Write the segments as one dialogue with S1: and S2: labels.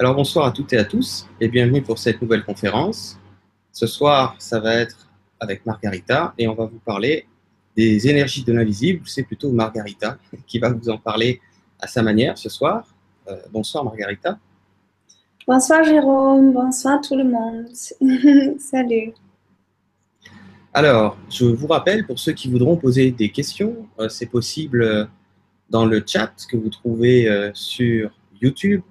S1: Alors bonsoir à toutes et à tous et bienvenue pour cette nouvelle conférence. Ce soir, ça va être avec Margarita et on va vous parler des énergies de l'invisible. C'est plutôt Margarita qui va vous en parler à sa manière ce soir. Euh, bonsoir Margarita.
S2: Bonsoir Jérôme, bonsoir tout le monde. Salut.
S1: Alors, je vous rappelle, pour ceux qui voudront poser des questions, euh, c'est possible euh, dans le chat que vous trouvez sur YouTube,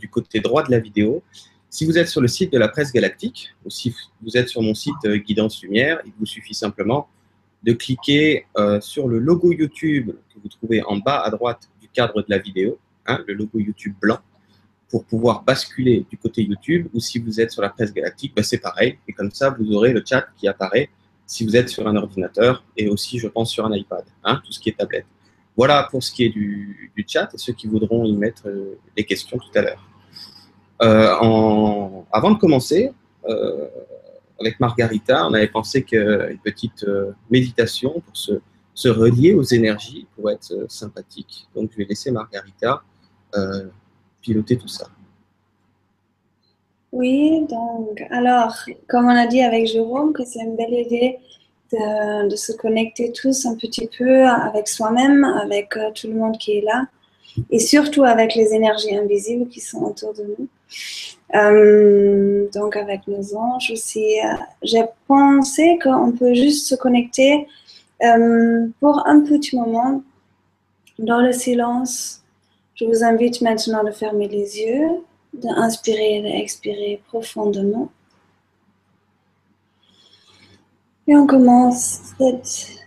S1: du côté droit de la vidéo. Si vous êtes sur le site de la presse galactique, ou si vous êtes sur mon site Guidance Lumière, il vous suffit simplement de cliquer sur le logo YouTube que vous trouvez en bas à droite du cadre de la vidéo, hein, le logo YouTube blanc, pour pouvoir basculer du côté YouTube, ou si vous êtes sur la presse galactique, ben, c'est pareil, et comme ça, vous aurez le chat qui apparaît si vous êtes sur un ordinateur et aussi, je pense, sur un iPad, hein, tout ce qui est tablette. Voilà pour ce qui est du, chat et ceux qui voudront y mettre euh, des questions tout à l'heure. Euh, avant de commencer, euh, avec Margarita, on avait pensé qu'une petite méditation pour se, se, relier aux énergies pourrait être sympathique. Donc, je vais laisser Margarita piloter tout ça.
S2: Oui, donc, alors, comme on a dit avec Jérôme, que c'est une belle idée de, se connecter tous un petit peu avec soi-même, avec euh, tout le monde qui est là, et surtout avec les énergies invisibles qui sont autour de nous. Euh, donc, avec nos anges aussi. Euh, j'ai pensé qu'on peut juste se connecter pour un petit moment dans le silence. Je vous invite maintenant de fermer les yeux d'inspirer et d'expirer profondément. Et on commence cette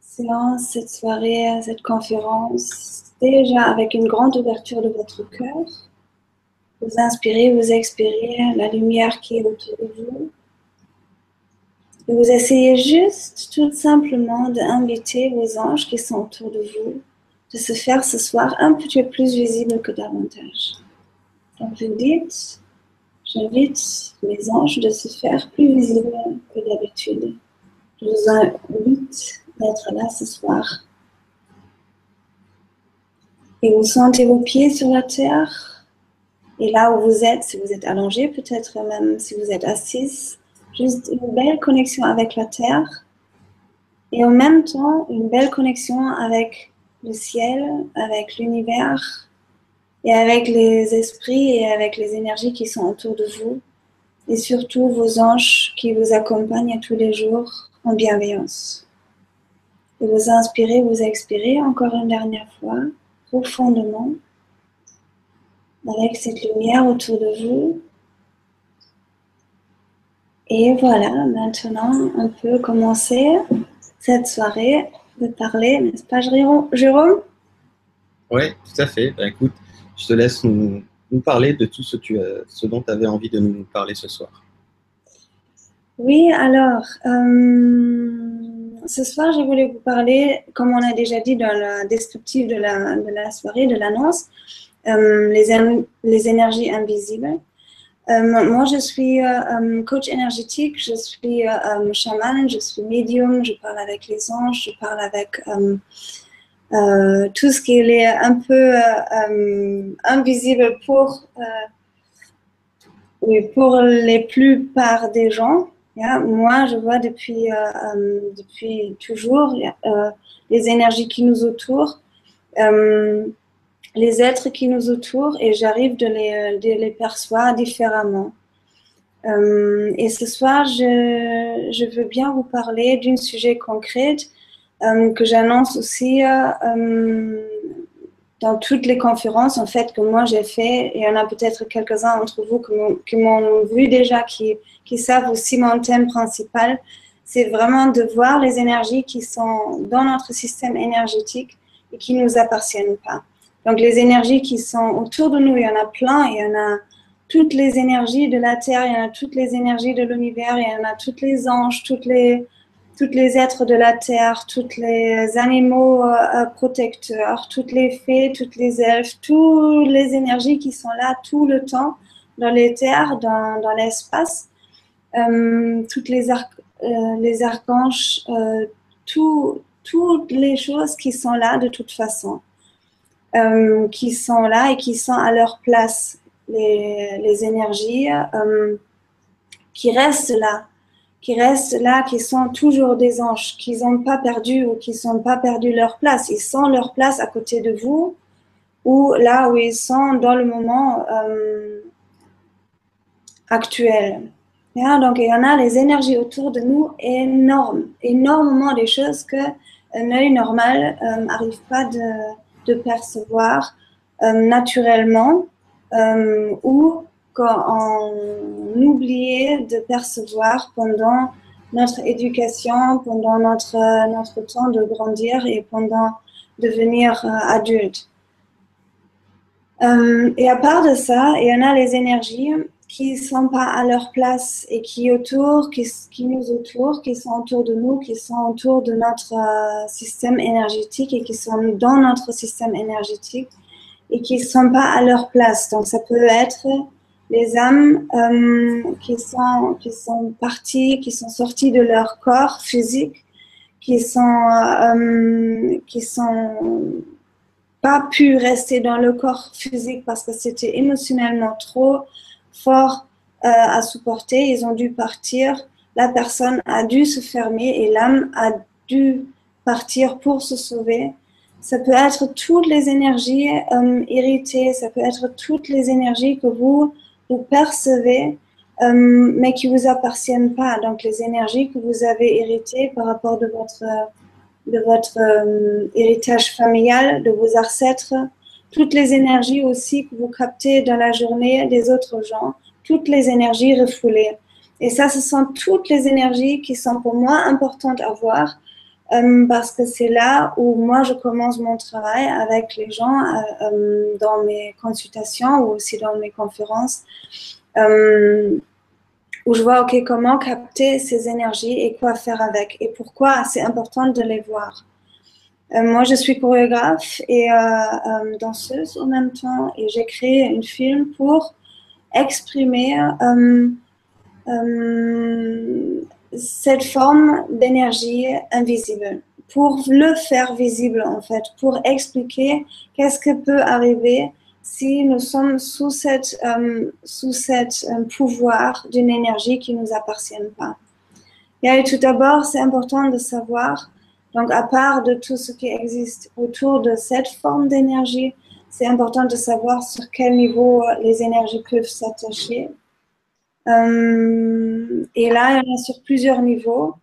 S2: séance, cette soirée, cette conférence, déjà avec une grande ouverture de votre cœur. Vous inspirez, vous expirez la lumière qui est autour de vous. Et vous essayez juste, tout simplement, d'inviter vos anges qui sont autour de vous de se faire ce soir un petit peu plus visible que davantage. Donc vous dites, j'invite mes anges de se faire plus visibles que d'habitude. Je vous invite d'être là ce soir. Et vous sentez vos pieds sur la terre? Et là où vous êtes, si vous êtes allongé, peut-être même si vous êtes assise, juste une belle connexion avec la terre. Et en même temps, une belle connexion avec le ciel, avec l'univers, et avec les esprits et avec les énergies qui sont autour de vous et surtout vos anges qui vous accompagnent tous les jours en bienveillance. Et vous inspirez, vous expirez encore une dernière fois profondément avec cette lumière autour de vous. Et voilà, maintenant on peut commencer cette soirée de parler, n'est-ce pas Jérôme?
S1: Oui, tout à fait. Ben, écoute, je te laisse nous, parler de tout ce, ce dont tu avais envie de nous parler ce soir.
S2: Oui, alors, euh, ce soir, j'ai voulu vous parler, comme on a déjà dit dans la descriptive de la, de la soirée, de l'annonce, euh, les, les, énergies invisibles. Euh, moi, je suis coach énergétique, je suis chaman, je suis médium, je parle avec les anges, je parle avec euh, tout ce qui est un peu euh, euh, invisible pour, pour les plupart des gens. Moi, je vois depuis, depuis toujours les énergies qui nous entourent, les êtres qui nous entourent, et j'arrive de les, de les percevoir différemment. et ce soir, je, je, veux bien vous parler d'un sujet concret euh, que j'annonce aussi euh, euh, dans toutes les conférences en fait que moi j'ai fait. Il y en a peut-être quelques-uns d'entre vous qui m'ont vu déjà, qui, qui savent aussi mon thème principal. C'est vraiment de voir les énergies qui sont dans notre système énergétique et qui nous appartiennent pas. Donc les énergies qui sont autour de nous, il y en a plein, il y en a toutes les énergies de la Terre, il y en a toutes les énergies de l'univers, il y en a toutes les anges, toutes les, tous les êtres de la terre, tous les animaux euh, protecteurs, toutes les fées, toutes les elfes, toutes les énergies qui sont là tout le temps dans les terres, dans, dans l'espace, euh, toutes les, arc, euh, les archanges, tout, toutes les choses qui sont là de toute façon, qui sont là et qui sont à leur place. les, les énergies qui restent là, qui restent là, qui sont toujours des anges, qui n'ont pas perdu ou qui n'ont pas perdu leur place. Ils sont leur place à côté de vous ou là où ils sont dans le moment euh, actuel. donc, il y en a les énergies autour de nous énormes, énormément des choses que un œil normal n'arrive euh, pas de, de percevoir euh, naturellement ou qu'on oubliait de percevoir pendant notre éducation, pendant notre, notre temps de grandir et pendant devenir euh, adulte. Euh, et à part de ça, il y en a les énergies qui ne sont pas à leur place et qui autour, qui, nous autour, qui sont autour de nous, qui sont autour de notre euh, système énergétique et qui sont dans notre système énergétique et qui ne sont pas à leur place. Donc ça peut être les âmes euh, qui, sont, qui sont parties, qui sont sorties de leur corps physique, qui sont, euh, qui sont pas pu rester dans le corps physique parce que c'était émotionnellement trop fort euh, à supporter. Ils ont dû partir. La personne a dû se fermer et l'âme a dû partir pour se sauver. Ça peut être toutes les énergies irritées, ça peut être toutes les énergies que vous vous percevez, euh, mais qui vous appartiennent pas. Donc les énergies que vous avez héritées par rapport de votre, de votre euh, héritage familial, de vos ancêtres, toutes les énergies aussi que vous captez dans la journée des autres gens, toutes les énergies refoulées. Et ça, ce sont toutes les énergies qui sont pour moi importantes à voir euh, parce que c'est là où moi je commence mon travail avec les gens euh, euh, dans mes consultations ou aussi dans mes conférences, où je vois ok comment capter ces énergies et quoi faire avec et pourquoi c'est important de les voir. moi, je suis chorégraphe et danseuse en même temps et j'ai créé un film pour exprimer cette forme d'énergie invisible pour le faire visible en fait, pour expliquer qu'est-ce que peut arriver si nous sommes sous cette, euh, sous cette euh, pouvoir d'une énergie qui ne nous appartient pas. Et tout d'abord, c'est important de savoir, donc à part de tout ce qui existe autour de cette forme d'énergie, c'est important de savoir sur quel niveau les énergies peuvent s'attacher euh, et là, il y a sur plusieurs niveaux.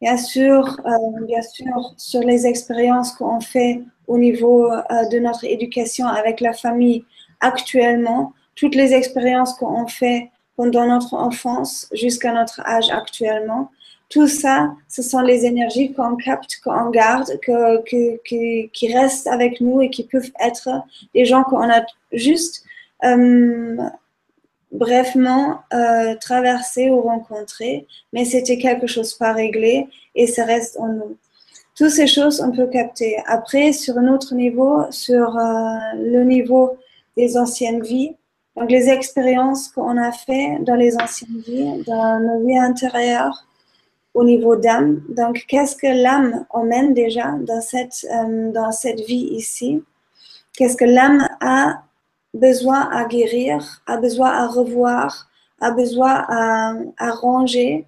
S2: Bien sûr, euh, bien sûr, sur les expériences qu'on fait au niveau euh, de notre éducation avec la famille actuellement, toutes les expériences qu'on fait pendant notre enfance jusqu'à notre âge actuellement, tout ça, ce sont les énergies qu'on capte, qu'on garde, que, qui restent avec nous et qui peuvent être des gens qu'on a juste brefement euh, traversé ou rencontré, mais c'était quelque chose pas réglé et ça reste en nous. Toutes ces choses, on peut capter. Après, sur un autre niveau, sur euh, le niveau des anciennes vies, donc les expériences qu'on a fait dans les anciennes vies, dans nos vies intérieures, au niveau d'âme. Donc, qu'est-ce que l'âme emmène déjà dans cette, euh, dans cette vie ici? Qu'est-ce que l'âme a besoin à guérir, a besoin à revoir, a besoin à, à ranger.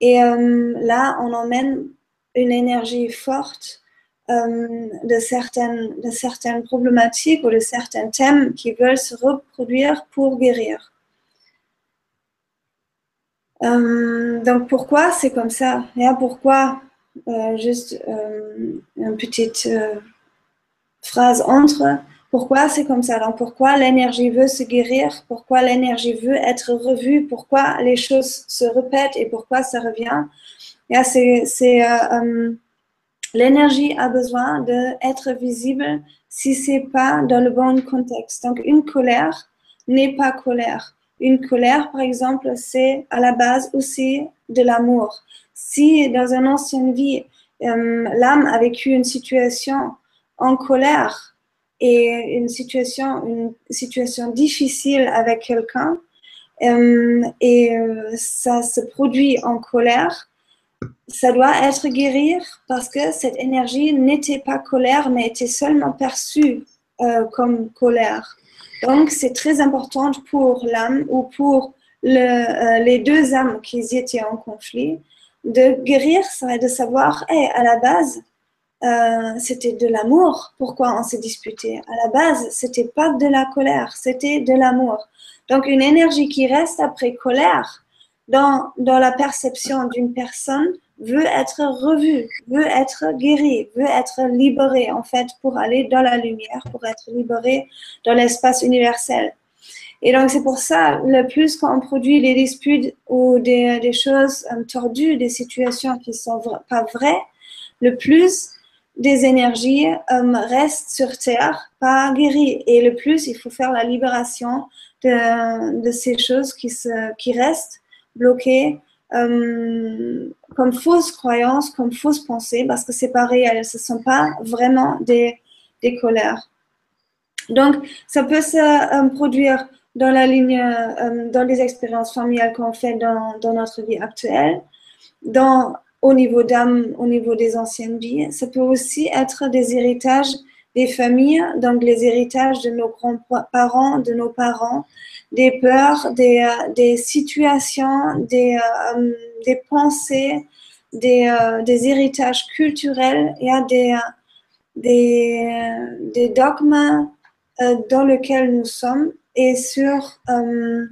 S2: Et euh, là, on emmène une énergie forte euh, de, certaines, de certaines problématiques ou de certains thèmes qui veulent se reproduire pour guérir. Euh, donc pourquoi c'est comme ça? Et Pourquoi Juste une petite phrase entre pourquoi c'est comme ça? Donc, pourquoi l'énergie veut se guérir? Pourquoi l'énergie veut être revue? Pourquoi les choses se répètent et pourquoi ça revient? C'est, euh, euh, l'énergie a besoin d'être visible si c'est pas dans le bon contexte. Donc, une colère n'est pas colère. Une colère, par exemple, c'est à la base aussi de l'amour. Si dans une ancienne vie, euh, l'âme a vécu une situation en colère, et une situation, une situation difficile avec quelqu'un euh, et euh, ça se produit en colère, ça doit être guérir parce que cette énergie n'était pas colère mais était seulement perçue comme colère. Donc, c'est très important pour l'âme ou pour les deux âmes qui étaient en conflit de guérir ça de savoir, hey, à la base, euh, c'était de l'amour. Pourquoi on s'est disputé? À la base, c'était pas de la colère, c'était de l'amour. Donc, une énergie qui reste après colère dans, dans la perception d'une personne veut être revue, veut être guérie, veut être libérée, en fait, pour aller dans la lumière, pour être libérée dans l'espace universel. Et donc, c'est pour ça, le plus qu'on produit des disputes ou des, des choses euh, tordues, des situations qui sont pas vraies, le plus des énergies euh, restent sur Terre, pas guéries. Et le plus, il faut faire la libération de, ces choses qui, restent bloquées euh, comme fausses croyances, comme fausses pensées, parce que c'est pas réel, ce ne sont pas vraiment des, colères. Donc, ça peut se euh, produire dans la ligne, dans les expériences familiales qu'on fait dans, dans, notre vie actuelle, dans, au niveau d'âme, au niveau des anciennes vies. Ça peut aussi être des héritages des familles, donc les héritages de nos grands-parents, de nos parents, des peurs, des, euh, des situations, des, euh, des pensées, des, des, héritages culturels. Il y a des, des, dogmes dans lesquels nous sommes et sur, euh,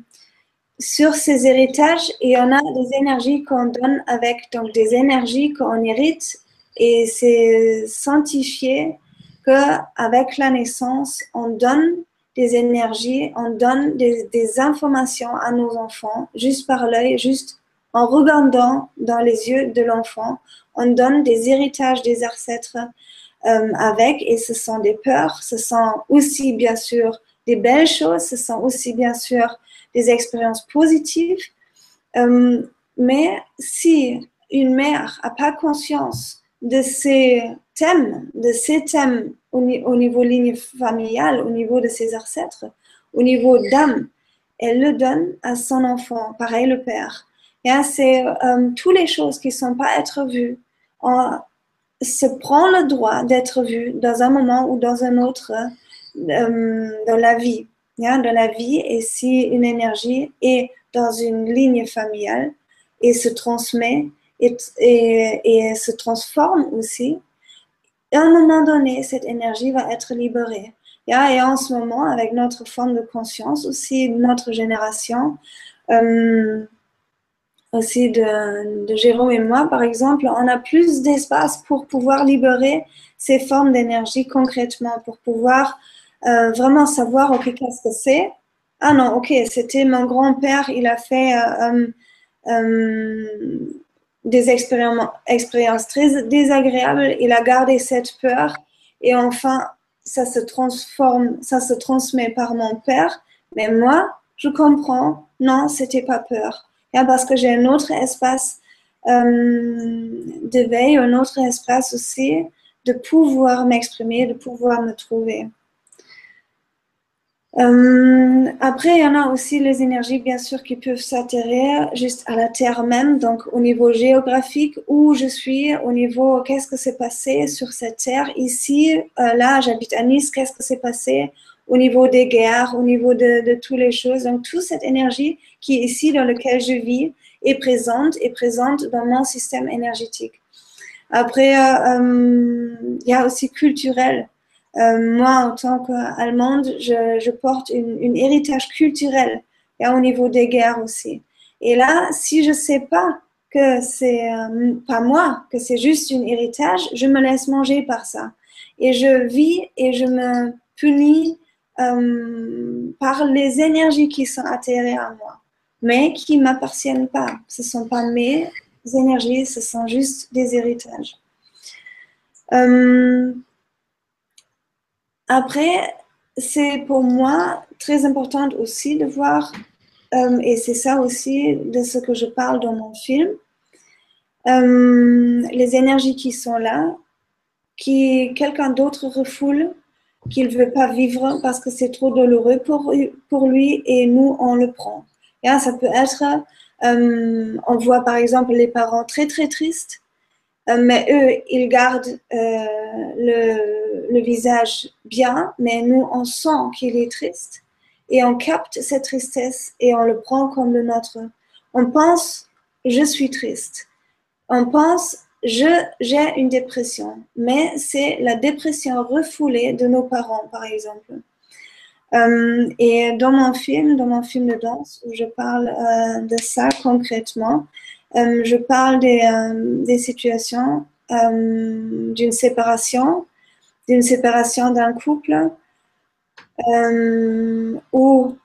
S2: sur ces héritages, il y en a des énergies qu'on donne avec, donc des énergies qu'on hérite, et c'est sanctifié qu'avec la naissance, on donne des énergies, on donne des, des informations à nos enfants, juste par l'œil, juste en regardant dans les yeux de l'enfant, on donne des héritages des ancêtres euh, avec, et ce sont des peurs, ce sont aussi bien sûr des belles choses, ce sont aussi bien sûr des expériences positives. Euh, mais si une mère n'a pas conscience de ces thèmes, de ces thèmes au, niveau ligne familiale, au niveau de ses ancêtres, au niveau d'âme, elle le donne à son enfant, pareil le père. Et c'est euh, toutes les choses qui ne sont pas être vues. On se prend le droit d'être vu dans un moment ou dans un autre euh, dans la vie, hein, dans la vie, et si une énergie est dans une ligne familiale et se transmet et, et, se transforme aussi, à un moment donné, cette énergie va être libérée. Et en ce moment, avec notre forme de conscience, aussi notre génération, euh, aussi de, de, Jérôme et moi, par exemple, on a plus d'espace pour pouvoir libérer ces formes d'énergie concrètement, pour pouvoir euh, vraiment savoir, OK, qu'est-ce que c'est? Ah non, OK, c'était mon grand-père, il a fait euh, euh, des expériences, très désagréables, il a gardé cette peur et enfin, ça se transforme, ça se transmet par mon père, mais moi, je comprends, non, c'était pas peur. parce que j'ai un autre espace de veille, un autre espace aussi de pouvoir m'exprimer, de pouvoir me trouver. Euh, après, il y en a aussi les énergies, bien sûr, qui peuvent s'atterrir juste à la Terre même, donc au niveau géographique, où je suis, au niveau qu'est-ce que s'est passé sur cette Terre. Ici, euh, là, j'habite à Nice, qu'est-ce que s'est passé au niveau des guerres, au niveau de, de toutes les choses. Donc, toute cette énergie qui est ici, dans lequel je vis, est présente, est présente dans mon système énergétique. Après, euh, il y a aussi culturel. Euh, moi, en tant qu'Allemande, je, je, porte une, héritage culturel et au niveau des guerres aussi. Et là, si je sais pas que c'est euh, pas moi, que c'est juste un héritage, je me laisse manger par ça. Et je vis et je me punis euh, par les énergies qui sont atterrées à moi, mais qui m'appartiennent pas. Ce sont pas mes énergies, ce sont juste des héritages. Euh, après, c'est pour moi très important aussi de voir, euh, et c'est ça aussi de ce que je parle dans mon film, euh, les énergies qui sont là, qui quelqu'un d'autre refoule, qu'il ne veut pas vivre parce que c'est trop douloureux pour, pour lui et nous, on le prend. Ça peut être, euh, on voit par exemple les parents très très tristes mais eux, ils gardent le, le, visage bien, mais nous, on sent qu'il est triste et on capte cette tristesse et on le prend comme le nôtre. On pense, je suis triste. On pense, je, j'ai une dépression, mais c'est la dépression refoulée de nos parents, par exemple. Euh, et dans mon film, dans mon film de danse, où je parle euh, de ça concrètement, euh, je parle des, des situations d'une séparation, d'une séparation d'un couple où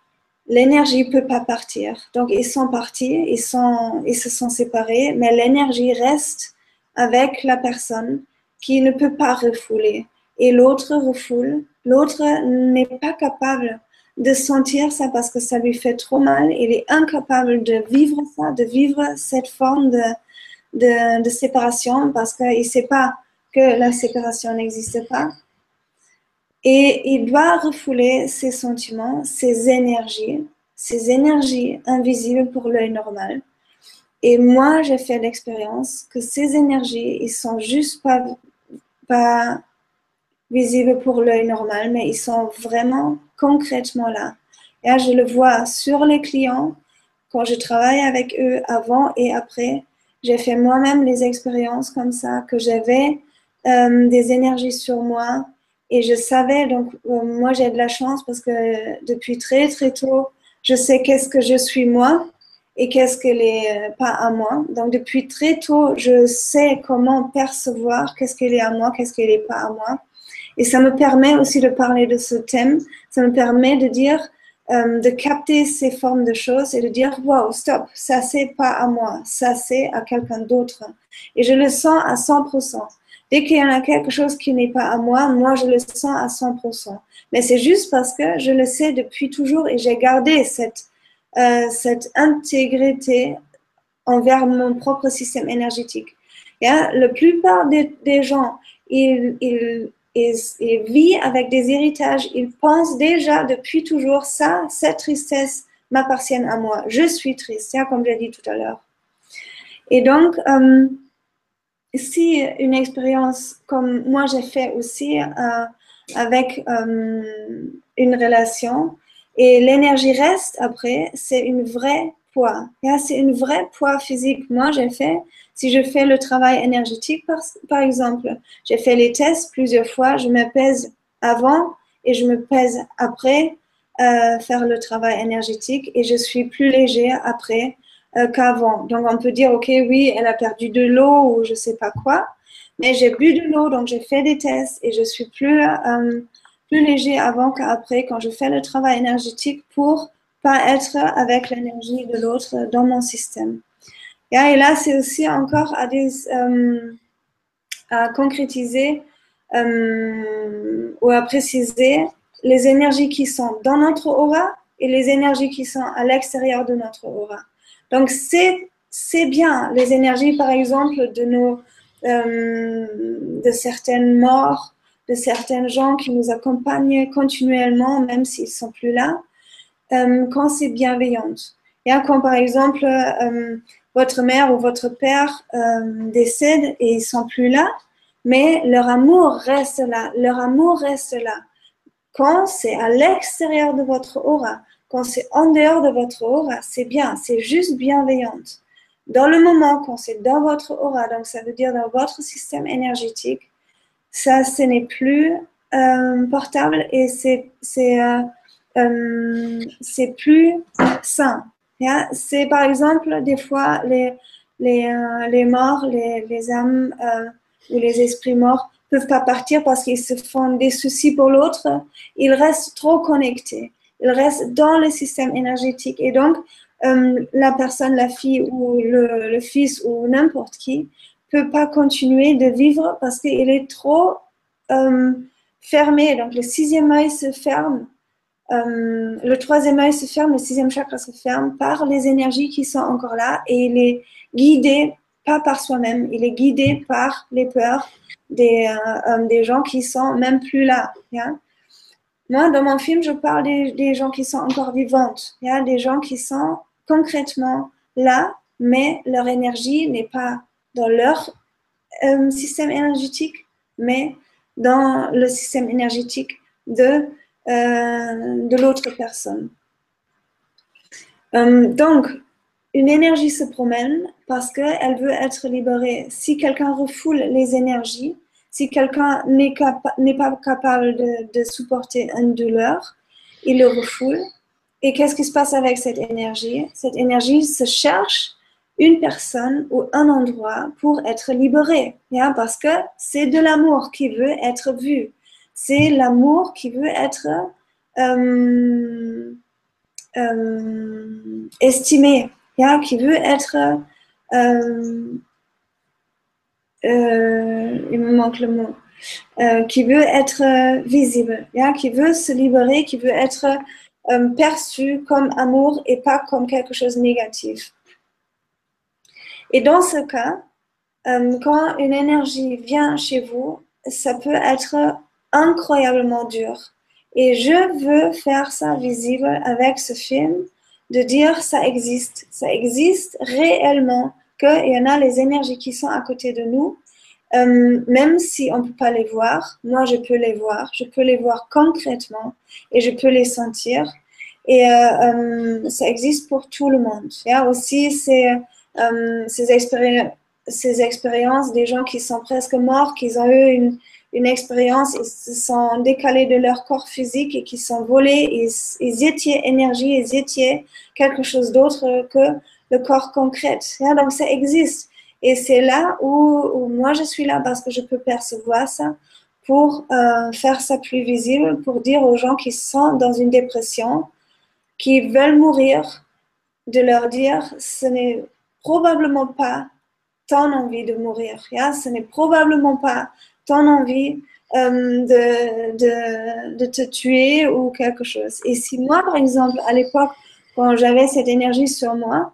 S2: l'énergie ne peut pas partir. Donc, ils sont partis, ils se sont séparés, mais l'énergie reste avec la personne qui ne peut pas refouler. Et l'autre refoule. L'autre n'est pas capable de sentir ça parce que ça lui fait trop mal. Il est incapable de vivre ça, de vivre cette forme de, de, séparation parce qu'il ne sait pas que la séparation n'existe pas. Et il doit refouler ses sentiments, ses énergies, ces énergies invisibles pour l'œil normal. Et moi, j'ai fait l'expérience que ces énergies, ils sont juste pas, pas visibles pour l'œil normal, mais ils sont vraiment concrètement là. Et je le vois sur les clients quand je travaille avec eux avant et après. J'ai fait moi-même les expériences comme ça, que j'avais euh, des énergies sur moi et je savais, donc euh, moi j'ai de la chance parce que depuis très très tôt, je sais qu'est-ce que je suis moi et qu'est-ce qu'elle est euh, pas à moi. Donc depuis très tôt, je sais comment percevoir qu'est-ce qu'elle est à moi, qu'est-ce qu'elle est pas à moi. Et ça me permet aussi de parler de ce thème. Ça me permet de dire, euh, de capter ces formes de choses et de dire, wow, stop, ça c'est pas à moi, ça c'est à quelqu'un d'autre. Et je le sens à 100%. Dès qu'il y en a quelque chose qui n'est pas à moi, moi je le sens à 100%. Mais c'est juste parce que je le sais depuis toujours et j'ai gardé cette, euh, cette intégrité envers mon propre système énergétique. Yeah? La plupart des, gens, ils, ils, vivent avec des héritages, ils pensent déjà depuis toujours ça, cette tristesse m'appartient à moi. Je suis triste, yeah, comme j'ai dit tout à l'heure. Et donc, euh, si une expérience comme moi j'ai fait aussi euh, avec euh, une relation et l'énergie reste après, c'est une vraie poids. C'est une vraie poids physique. Moi j'ai fait, si je fais le travail énergétique par, exemple, j'ai fait les tests plusieurs fois, je me pèse avant et je me pèse après euh, faire le travail énergétique et je suis plus léger après euh, qu'avant. Donc on peut dire, ok, oui, elle a perdu de l'eau ou je sais pas quoi, mais j'ai bu de l'eau, donc j'ai fait des tests et je suis plus, euh, plus léger avant qu'après quand je fais le travail énergétique pour pas être avec l'énergie de l'autre dans mon système. Et là, c'est aussi encore à, euh, concrétiser ou à préciser les énergies qui sont dans notre aura et les énergies qui sont à l'extérieur de notre aura. Donc, c'est bien les énergies, par exemple, de, nos, euh, de certaines morts, de certains gens qui nous accompagnent continuellement, même s'ils sont plus là, euh, quand c'est bienveillant. Et quand, par exemple, euh, votre mère ou votre père décède et ils sont plus là, mais leur amour reste là, leur amour reste là. Quand c'est à l'extérieur de votre aura, quand c'est en dehors de votre aura, c'est bien, c'est juste bienveillante. Dans le moment, quand c'est dans votre aura, donc ça veut dire dans votre système énergétique, ça, ce n'est plus euh, portable et c'est c'est euh, euh, plus sain. C'est par exemple des fois les, les, les morts, les, les âmes ou les esprits morts peuvent pas partir parce qu'ils se font des soucis pour l'autre. Ils restent trop connectés il reste dans le système énergétique. Et donc, euh, la personne, la fille ou le, fils ou n'importe qui peut pas continuer de vivre parce qu'il est trop euh, fermé. Donc, le sixième œil se ferme. Euh, le troisième œil se ferme, le sixième chakra se ferme par les énergies qui sont encore là et il est guidé pas par soi-même, il est guidé par les peurs des, des gens qui sont même plus là. Moi, dans mon film, je parle des, gens qui sont encore vivantes. Des gens qui sont concrètement là, mais leur énergie n'est pas dans leur euh, système énergétique, mais dans le système énergétique de, euh, de l'autre personne. Euh, donc, une énergie se promène parce qu'elle veut être libérée. Si quelqu'un refoule les énergies, si quelqu'un n'est pas capable de, supporter une douleur, il le refoule. Et qu'est-ce qui se passe avec cette énergie? Cette énergie se cherche une personne ou un endroit pour être libéré. Yeah? Parce que c'est de l'amour qui veut être vu. C'est l'amour qui veut être euh, euh, estimé, qui veut être... Euh, il me manque le mot. Qui veut être visible, qui veut se libérer, qui veut être perçu comme amour et pas comme quelque chose de négatif. Et dans ce cas, quand une énergie vient chez vous, ça peut être incroyablement dur. Et je veux faire ça visible avec ce film, de dire ça existe, ça existe réellement, qu'il y en a les énergies qui sont à côté de nous, euh, même si on ne peut pas les voir, moi je peux les voir, je peux les voir concrètement et je peux les sentir. Et euh, ça existe pour tout le monde. Il y a aussi ces euh, ces, ces expériences des gens qui sont presque morts, qui ont eu une, une expérience, ils se sont décalés de leur corps physique et qui sont volés, ils, ils étaient énergie, ils étaient quelque chose d'autre que le corps concret. donc ça existe. Et c'est là où, moi je suis là parce que je peux percevoir ça pour euh, faire ça plus visible, pour dire aux gens qui sont dans une dépression, qui veulent mourir, de leur dire ce n'est probablement pas ton envie de mourir. Yeah? Ce n'est probablement pas ton envie euh, de, de, de, te tuer ou quelque chose. Et si moi, par exemple, à l'époque, quand j'avais cette énergie sur moi,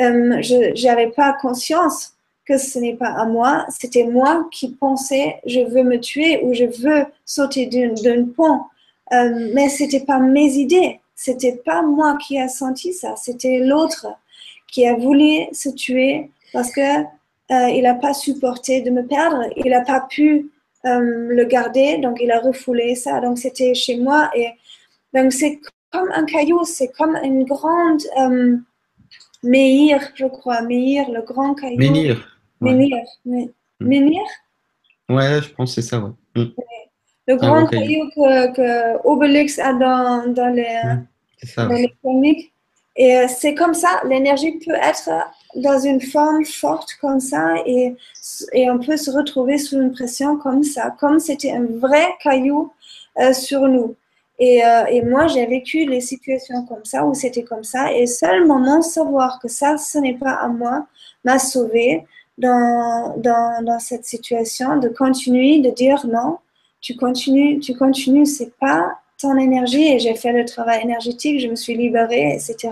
S2: euh, je n'avais pas conscience que ce n'est pas à moi, c'était moi qui pensais je veux me tuer ou je veux sauter d'un pont. Euh, mais c'était pas mes idées, c'était pas moi qui a senti ça, c'était l'autre qui a voulu se tuer parce que euh, il n'a pas supporté de me perdre, il n'a pas pu euh, le garder, donc il a refoulé ça. Donc c'était chez moi et donc c'est comme un caillou, c'est comme une grande euh, Meir, je crois, Meir, le grand caillou.
S1: Menhir.
S2: Menhir, oui.
S1: Mm.
S2: Menhir?
S1: Ouais, je pense que c'est ça, ouais. Mm.
S2: Le grand caillou que, que Obélix a dans, dans les,
S1: Mm. C'est ça.
S2: dans les comics. Et euh, c'est comme ça, l'énergie peut être dans une forme forte comme ça et, on peut se retrouver sous une pression comme ça, comme c'était un vrai caillou euh, sur nous. Et, euh, et moi, j'ai vécu les situations comme ça, où c'était comme ça, et seulement mon savoir que ça, ce n'est pas à moi, m'a sauvé dans, dans cette situation, de continuer, de dire non, tu continues, tu continues, c'est pas ton énergie et j'ai fait le travail énergétique, je me suis libérée, etc.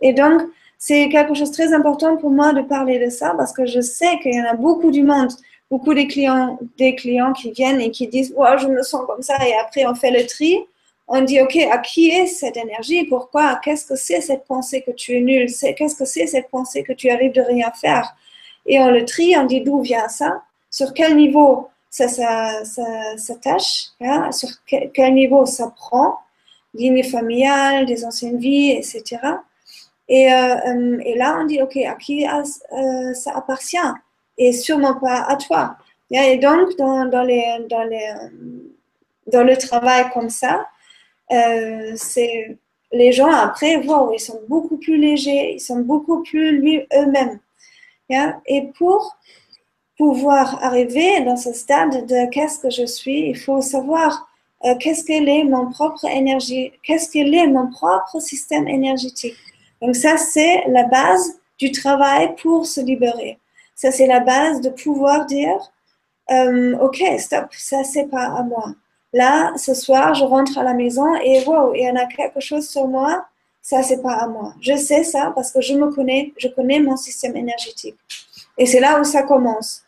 S2: Et donc, c'est quelque chose de très important pour moi de parler de ça parce que je sais qu'il y en a beaucoup du monde, beaucoup des clients, des clients qui viennent et qui disent ouais, je me sens comme ça et après on fait le tri. On dit ok, à qui est cette énergie? Pourquoi? Qu'est-ce que c'est cette pensée que tu es nul? Qu'est-ce que c'est cette pensée que tu arrives de rien faire? Et on le trie, on dit d'où vient ça? Sur quel niveau? Ça, ça, ça s'attache, hein, sur quel, niveau ça prend, lignée familiale, des anciennes vies, etc. Et, euh, et là, on dit, OK, à qui euh, ça appartient Et sûrement pas à toi. Et donc, dans, dans, les, dans, les, dans le travail comme ça, euh, les gens après, wow, ils sont beaucoup plus légers, ils sont beaucoup plus eux-mêmes. Et pour pouvoir arriver dans ce stade de qu'est-ce que je suis, il faut savoir euh, qu'est-ce qu'elle est mon propre énergie, qu'est-ce qu'elle est mon propre système énergétique. Donc ça, c'est la base du travail pour se libérer. Ça, c'est la base de pouvoir dire, euh, ok, stop, ça, c'est pas à moi. Là, ce soir, je rentre à la maison et wow, il y en a quelque chose sur moi, ça, c'est pas à moi. Je sais ça parce que je me connais, je connais mon système énergétique. Et c'est là où ça commence.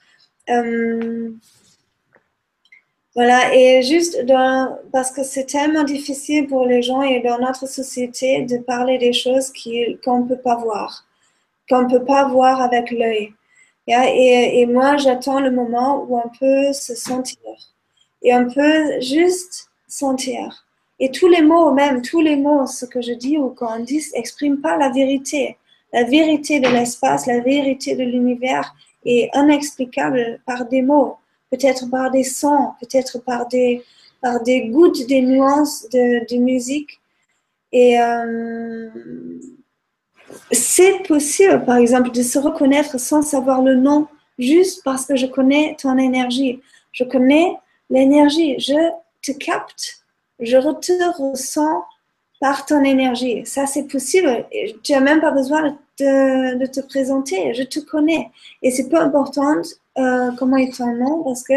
S2: Euh, voilà, et juste dans, parce que c'est tellement difficile pour les gens et dans notre société de parler des choses qu'on ne peut pas voir, qu'on ne peut pas voir avec l'œil. Et, et, moi, j'attends le moment où on peut se sentir. Et on peut juste sentir. Et tous les mots, même tous les mots, ce que je dis ou qu'on dit, n'expriment pas la vérité. La vérité de l'espace, la vérité de l'univers est inexplicable par des mots, peut-être par des sons, peut-être par des, par des gouttes, des nuances de, de musique. Et euh, c'est possible, par exemple, de se reconnaître sans savoir le nom, juste parce que je connais ton énergie. Je connais l'énergie, je te capte, je te ressens par ton énergie. Ça, c'est possible. Tu n'as même pas besoin de, te présenter. Je te connais. Et c'est peu important euh, comment est ton nom parce que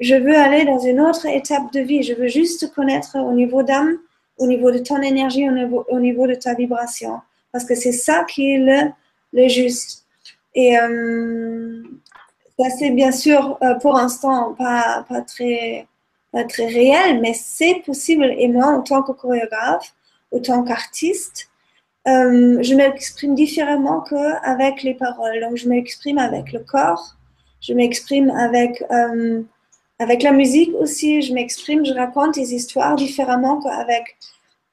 S2: je veux aller dans une autre étape de vie. Je veux juste te connaître au niveau d'âme, au niveau de ton énergie, au niveau, au niveau de ta vibration. Parce que c'est ça qui est le, le juste. Et euh, ça, c'est bien sûr euh, pour l'instant pas, pas très très réel, mais c'est possible. Et moi, en tant que chorégraphe, en tant qu'artiste, euh, je m'exprime différemment qu'avec les paroles. Donc, je m'exprime avec le corps, je m'exprime avec, euh, avec la musique aussi, je m'exprime, je raconte des histoires différemment qu'avec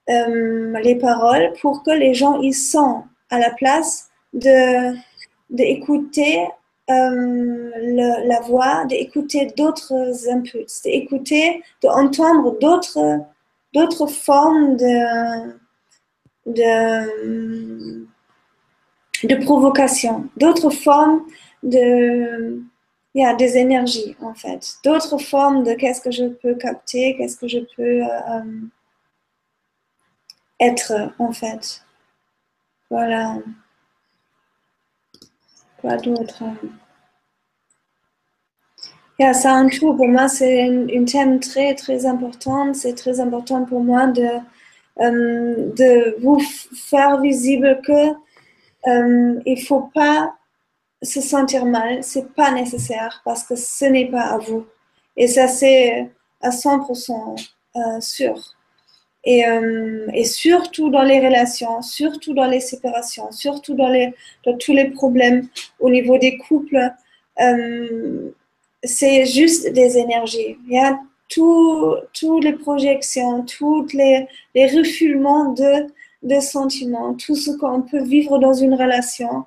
S2: euh, les paroles pour que les gens y sentent à la place de d'écouter euh, la voix, d'écouter d'autres impulses, d'écouter, d'entendre d'autres, d'autres formes de, de, de provocation, d'autres formes de, il y a des énergies en fait, d'autres formes de qu'est-ce que je peux capter, qu'est-ce que je peux euh, être en fait. Voilà. Quoi d'autre Yeah, ça en tout, pour moi, c'est un, thème très, très important. C'est très important pour moi de, euh, de vous faire visible que euh, il faut pas se sentir mal, c'est pas nécessaire parce que ce n'est pas à vous. Et ça, c'est à 100% euh, sûr. Et, euh, et, surtout dans les relations, surtout dans les séparations, surtout dans, tous les problèmes au niveau des couples, euh, c'est juste des énergies. Il y a toutes les projections, tous les, les de, sentiments, tout ce qu'on peut vivre dans une relation,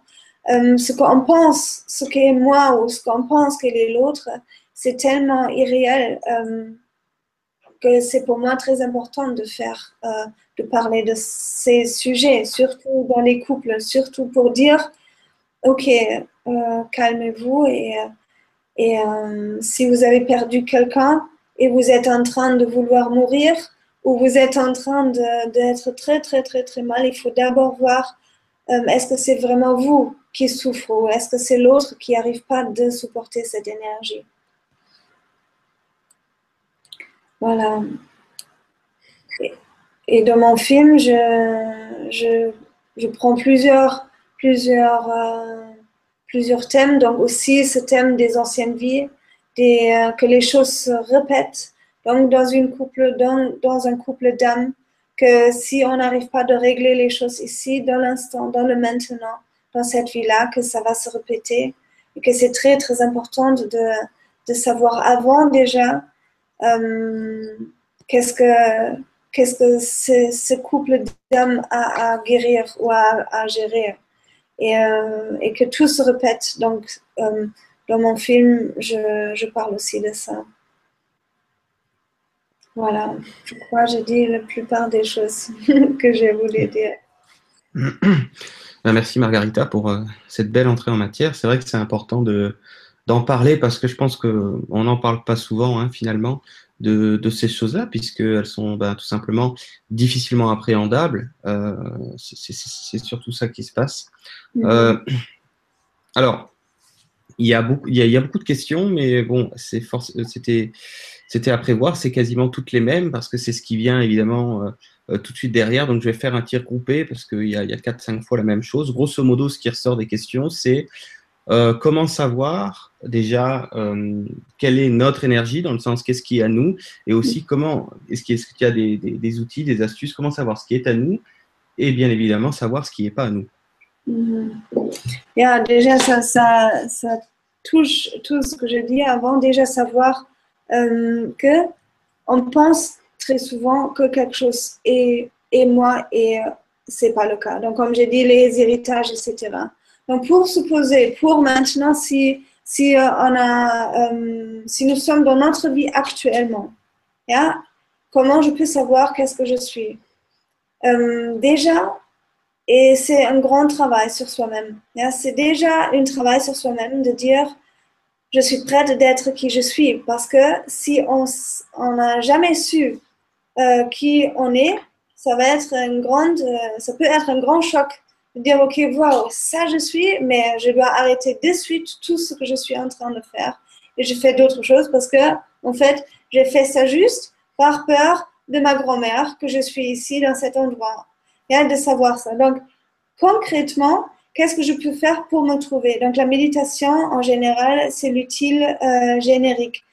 S2: euh, ce qu'on pense, ce qu'est moi ou ce qu'on pense qu'est l'autre, c'est tellement irréel. Que c'est pour moi très important de faire, euh, de parler de ces sujets, surtout dans les couples, surtout pour dire, ok, euh, calmez-vous et, euh, et si vous avez perdu quelqu'un et vous êtes en train de vouloir mourir ou vous êtes en train d'être très très très très mal, il faut d'abord voir est-ce que c'est vraiment vous qui souffrez ou est-ce que c'est l'autre qui n'arrive pas de supporter cette énergie? Voilà. Et, dans mon film, je, je, je prends plusieurs, plusieurs, euh, plusieurs thèmes, donc aussi ce thème des anciennes vies, des, euh, que les choses se répètent. Donc dans, une couple, dans, dans un couple d'âmes, que si on n'arrive pas de régler les choses ici, dans l'instant, dans le maintenant, dans cette vie-là, que ça va se répéter et que c'est très très important de, de savoir avant déjà euh, qu'est-ce que qu'est-ce que ce couple d'hommes a à guérir ou à, gérer? Et, euh, et, que tout se répète. Donc, euh, dans mon film, je, je, parle aussi de ça. Voilà, je crois que j'ai dit la plupart des choses que j'ai voulu dire.
S1: Ben, merci Margarita pour cette belle entrée en matière. C'est vrai que c'est important de, d'en parler parce que je pense qu'on n'en parle pas souvent hein, finalement de, de ces choses-là, puisqu'elles sont ben, tout simplement difficilement appréhendables. Euh, c'est surtout ça qui se passe. Mm-hmm. Euh, alors, il y, a beaucoup, il, y a, beaucoup de questions, mais bon, c'était à prévoir. C'est quasiment toutes les mêmes parce que c'est ce qui vient évidemment euh, tout de suite derrière. Donc, je vais faire un tir groupé parce qu'il y a, a 4-5 fois la même chose. Grosso modo, ce qui ressort des questions, c'est euh, comment savoir déjà euh, quelle est notre énergie, dans le sens qu'est-ce qui est à nous, et aussi comment, est-ce qu'il y a des, outils, des astuces, comment savoir ce qui est à nous, et bien évidemment savoir ce qui n'est pas à nous.
S2: Mhm. déjà, ça, ça, ça, touche tout ce que je dis avant. Déjà, savoir euh, que on pense très souvent que quelque chose est, est moi et euh, c'est pas le cas. Donc, comme j'ai dit, les héritages, etc. Donc, pour supposer, pour maintenant, si, si, euh, on a, euh, si nous sommes dans notre vie actuellement, yeah, comment je peux savoir qu'est-ce que je suis? Déjà, et c'est un grand travail sur soi-même. C'est déjà un travail sur soi-même de dire, je suis prête d'être qui je suis. Parce que si on n'a jamais su euh, qui on est, ça va être une grande, euh, ça peut être un grand choc dire ok, wow, ça je suis, mais je dois arrêter de suite tout ce que je suis en train de faire et je fais d'autres choses parce que en fait, j'ai fait ça juste par peur de ma grand-mère que je suis ici dans cet endroit. Et de savoir ça. Donc, concrètement, qu'est-ce que je peux faire pour me trouver? Donc, la méditation, en général, c'est l'utile euh, générique,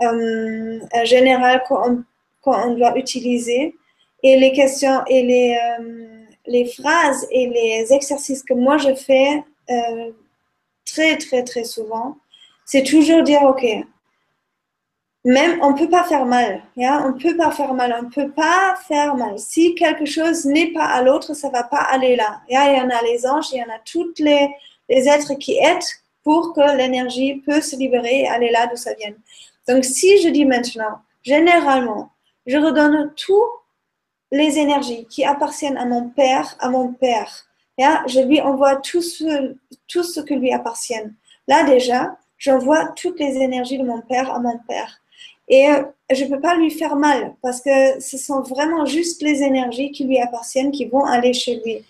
S2: euh, général qu'on on doit utiliser. Et les questions et les, euh, les phrases et les exercices que moi je fais euh, très, très, très souvent, c'est toujours dire, OK, même on ne peut pas faire mal. Yeah? On ne peut pas faire mal. On peut pas faire mal. Si quelque chose n'est pas à l'autre, ça ne va pas aller là. Yeah? Il y en a les anges, il y en a toutes les, les êtres qui aident pour que l'énergie peut se libérer et aller là d'où ça vient. Donc, si je dis maintenant, généralement, je redonne toutes les énergies qui appartiennent à mon père, à mon père. Yeah? Je lui envoie tout ce, tout ce qui lui appartient. Là déjà, j'envoie toutes les énergies de mon père à mon père. Et euh, je ne peux pas lui faire mal parce que ce sont vraiment juste les énergies qui lui appartiennent qui vont aller chez lui.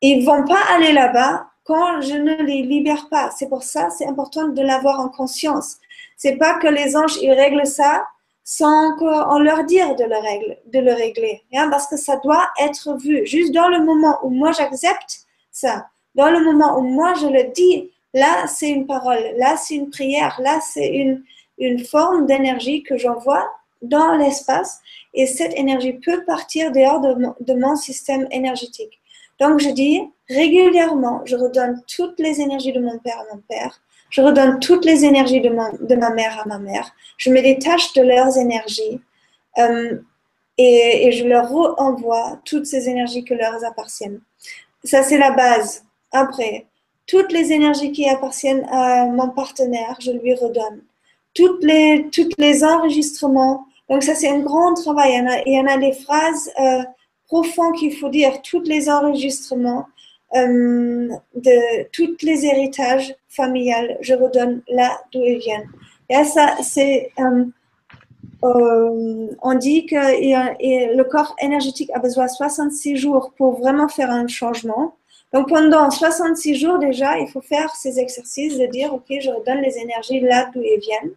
S2: Ils ne vont pas aller là-bas quand je ne les libère pas. C'est pour ça c'est important de l'avoir en conscience. C'est pas que les anges ils règlent ça sans qu'on leur dise de le, règle, de le régler. Hein, parce que ça doit être vu. Juste dans le moment où moi j'accepte ça, dans le moment où moi je le dis, là c'est une parole, là c'est une prière, là c'est une, une forme d'énergie que j'envoie dans l'espace et cette énergie peut partir dehors de mon, de mon système énergétique. Donc je dis régulièrement, je redonne toutes les énergies de mon père à mon père, je redonne toutes les énergies de ma, de ma mère à ma mère. Je me détache de leurs énergies euh, et, je leur renvoie toutes ces énergies que leur appartiennent. Ça, c'est la base. Après, toutes les énergies qui appartiennent à mon partenaire, je lui redonne. Toutes les, toutes les enregistrements. Donc, ça, c'est un grand travail. Il y en a, il y en a des phrases euh, profondes qu'il faut dire, tous les enregistrements. Euh, de tous les héritages familiales, je redonne là d'où ils viennent. Et ça, c'est, euh, euh, on dit que le corps énergétique a besoin de 66 jours pour vraiment faire un changement. Donc pendant 66 jours déjà, il faut faire ces exercices de dire, OK, je redonne les énergies là d'où elles viennent.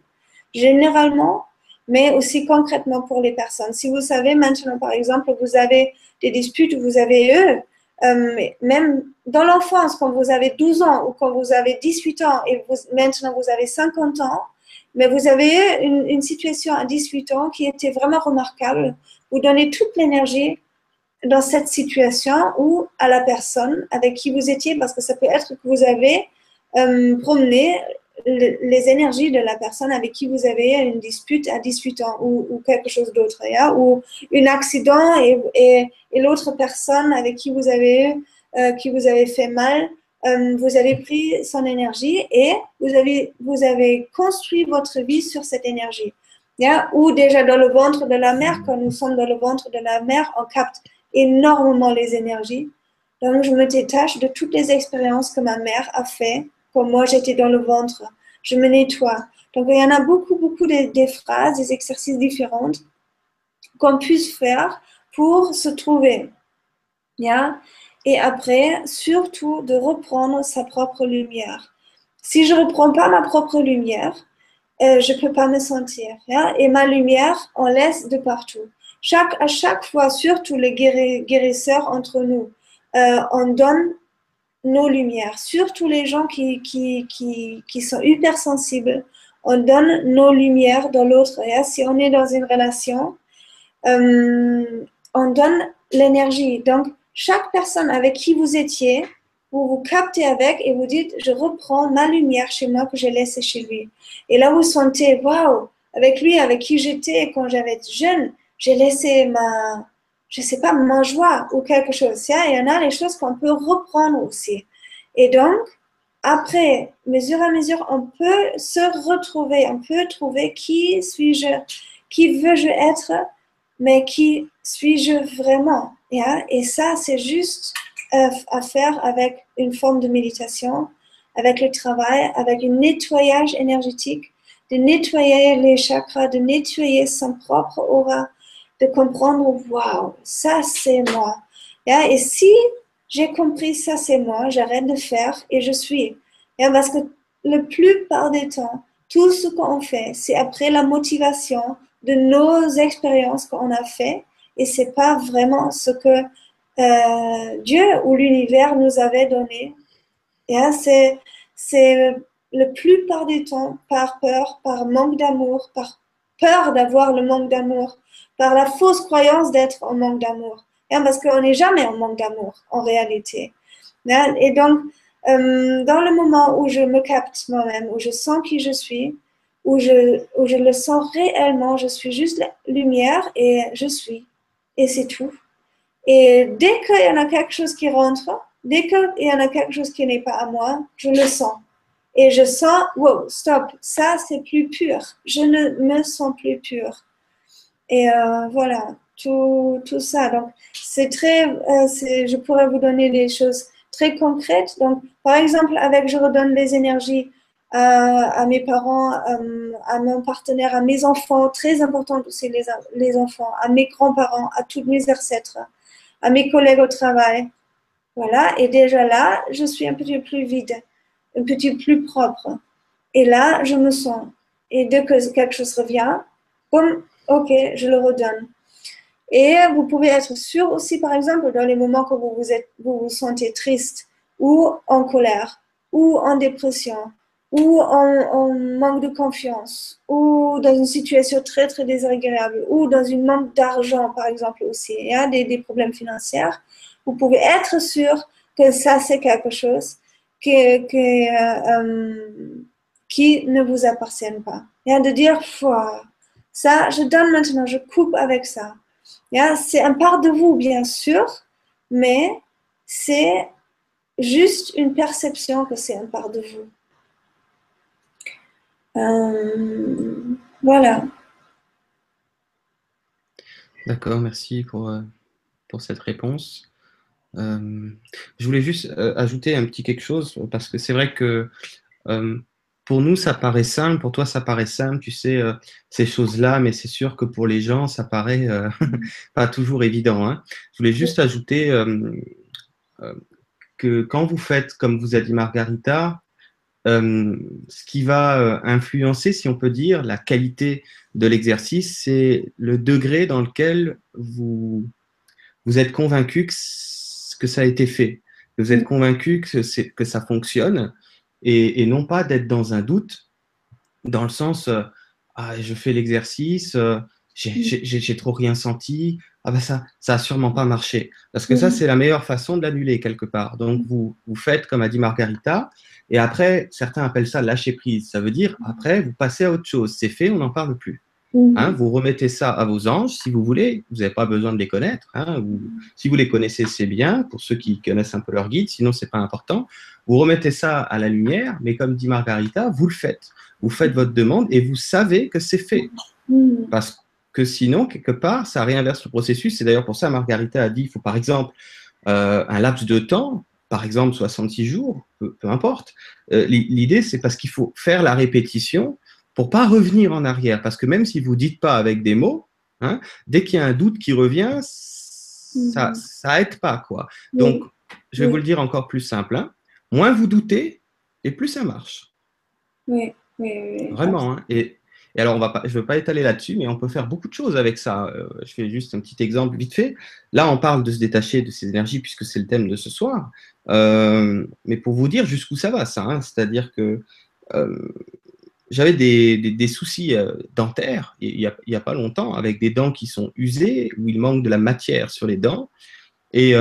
S2: Généralement, mais aussi concrètement pour les personnes. Si vous savez maintenant, par exemple, vous avez des disputes, vous avez eux, euh, même dans l'enfance, quand vous avez 12 ans ou quand vous avez 18 ans et maintenant vous avez 50 ans, mais vous avez une, une, situation à 18 ans qui était vraiment remarquable. Vous donnez toute l'énergie dans cette situation ou à la personne avec qui vous étiez, parce que ça peut être que vous avez euh, promené les énergies de la personne avec qui vous avez une dispute à 18 ans ou, quelque chose d'autre, ou un accident et, l'autre personne avec qui vous avez, euh, qui vous avez fait mal, euh, vous avez pris son énergie et vous avez, vous avez construit votre vie sur cette énergie. Ou déjà dans le ventre de la mère, quand nous sommes dans le ventre de la mère, on capte énormément les énergies. Donc, je me détache de toutes les expériences que ma mère a fait moi j'étais dans le ventre. Je me nettoie. Donc, il y en a beaucoup, beaucoup de, phrases, des exercices différents qu'on puisse faire pour se trouver. Yeah? Et après, surtout, de reprendre sa propre lumière. Si je ne reprends pas ma propre lumière, euh, je peux pas me sentir. Yeah? Et ma lumière, on laisse de partout. Chaque, à chaque fois, surtout les guérisseurs entre nous, euh, on donne nos lumières, surtout les gens qui, qui, qui, qui sont hypersensibles. On donne nos lumières dans l'autre. Si on est dans une relation, euh, on donne l'énergie. Donc, chaque personne avec qui vous étiez, vous vous captez avec et vous dites, je reprends ma lumière chez moi que j'ai laissée chez lui. Et là, vous sentez, waouh, avec lui, avec qui j'étais quand j'avais jeune, j'ai laissé ma, je sais pas, ma joie ou quelque chose. Il y en a les choses qu'on peut reprendre aussi. Et donc, après, mesure à mesure, on peut se retrouver, on peut trouver qui suis-je, qui veux-je être, mais qui suis-je vraiment. Et ça, c'est juste euh, à faire avec une forme de méditation, avec le travail, avec un nettoyage énergétique, de nettoyer les chakras, de nettoyer son propre aura, de comprendre, waouh, ça c'est moi. Et si j'ai compris ça c'est moi, j'arrête de faire et je suis. Parce que la plupart des temps, tout ce qu'on fait, c'est après la motivation de nos expériences qu'on a fait et c'est pas vraiment ce que euh, Dieu ou l'univers nous avait donné. Et c'est, c'est la plupart du temps par peur, par manque d'amour, par peur d'avoir le manque d'amour, par la fausse croyance d'être en manque d'amour. Parce qu'on n'est jamais en manque d'amour en réalité. Et donc, euh, dans le moment où je me capte moi-même, où je sens qui je suis, où je, où je le sens réellement, je suis juste la lumière et je suis. Et c'est tout. Et dès qu'il y en a quelque chose qui rentre, dès qu'il y en a quelque chose qui n'est pas à moi, je le sens. Et je sens, wow, stop, ça c'est plus pur. Je ne me sens plus pur. Et euh, voilà, tout, tout, ça. Donc, c'est très, euh, je pourrais vous donner des choses très concrètes. Donc, par exemple, avec je redonne les énergies à, mes parents, euh, à, mon partenaire, à mes enfants, très important aussi les, les enfants, à mes grands-parents, à tous mes ancêtres, à mes collègues au travail. Voilà, et déjà là, je suis un petit peu plus vide, un petit peu plus propre. Et là, je me sens. Et dès que quelque chose revient, comme, ok, je le redonne. Et vous pouvez être sûr aussi, par exemple, dans les moments que vous vous, êtes, sentez triste ou en colère ou en dépression ou en, manque de confiance, ou dans une situation très très désagréable, ou dans une manque d'argent par exemple aussi, il a des, problèmes financiers, vous pouvez être sûr que ça c'est quelque chose que euh, qui ne vous appartient pas. a de dire, ça, je donne maintenant, je coupe avec ça. C'est un part de vous, bien sûr, mais c'est juste une perception que c'est un part de vous. Euh, voilà.
S1: D'accord, merci pour, euh, pour cette réponse. Euh, je voulais juste ajouter un petit quelque chose, parce que c'est vrai que pour nous, ça paraît simple, pour toi, ça paraît simple, tu sais, ces choses-là, mais c'est sûr que pour les gens, ça paraît pas toujours évident. Hein. Je voulais juste ajouter que quand vous faites, comme vous a dit Margarita, euh, ce qui va euh, influencer, si on peut dire, la qualité de l'exercice, c'est le degré dans lequel vous, vous êtes convaincu que, ça a été fait, vous êtes convaincu que, que ça fonctionne, et, non pas d'être dans un doute, dans le sens, euh, ah, je fais l'exercice, j'ai trop rien senti, ah ben ça, ça a sûrement pas marché. Parce que ça, c'est la meilleure façon de l'annuler quelque part. Donc, vous, vous faites, comme a dit Margarita, et après, certains appellent ça lâcher prise. Ça veut dire, après, vous passez à autre chose. C'est fait, on n'en parle plus. Mhm. Hein, vous remettez ça à vos anges si vous voulez. Vous n'avez pas besoin de les connaître. Hein, si vous les connaissez, c'est bien pour ceux qui connaissent un peu leur guide. Sinon, c'est pas important. Vous remettez ça à la lumière, mais comme dit Margarita, vous le faites. Vous faites votre demande et vous savez que c'est fait. Mhm. Parce que sinon, quelque part, ça réinverse le processus. C'est d'ailleurs pour ça Margarita a dit il faut par exemple euh, un laps de temps par exemple 66 jours, peu, importe. Euh, l'idée, c'est parce qu'il faut faire la répétition pour pas revenir en arrière. Parce que même si vous dites pas avec des mots, hein, dès qu'il y a un doute qui revient, ça, ça aide pas. quoi. Donc, je vais vous le dire encore plus simple. Hein. Moins vous doutez, et plus ça marche.
S2: Oui, oui,
S1: Vraiment. Hein. Et et alors, on va pas, je ne veux pas étaler là-dessus, mais on peut faire beaucoup de choses avec ça. Euh, je fais juste un petit exemple vite fait. Là, on parle de se détacher de ces énergies puisque c'est le thème de ce soir. Euh, mais pour vous dire jusqu'où ça va, ça. Hein. C'est-à-dire que euh, j'avais des, soucis dentaires il n'y a, pas longtemps avec des dents qui sont usées, où il manque de la matière sur les dents. Et,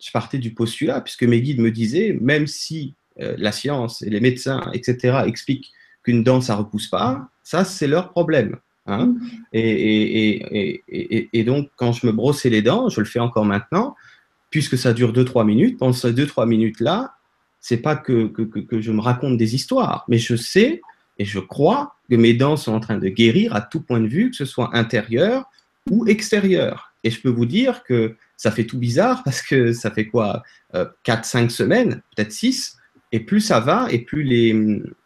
S1: je partais du postulat, puisque mes guides me disaient, même si euh, la science et les médecins, etc., expliquent qu'une dent, ça repousse pas, ça, c'est leur problème. Hein. Mm. Et, et, et, donc, quand je me brossais les dents, je le fais encore maintenant, puisque ça dure 2-3 minutes, pendant ces 2-3 minutes-là, c'est pas que, que, que, je me raconte des histoires, mais je sais et je crois que mes dents sont en train de guérir à tout point de vue, que ce soit intérieur ou extérieur. Et je peux vous dire que ça fait tout bizarre parce que ça fait quoi 4-5 euh, semaines, peut-être 6, et plus ça va, et plus les,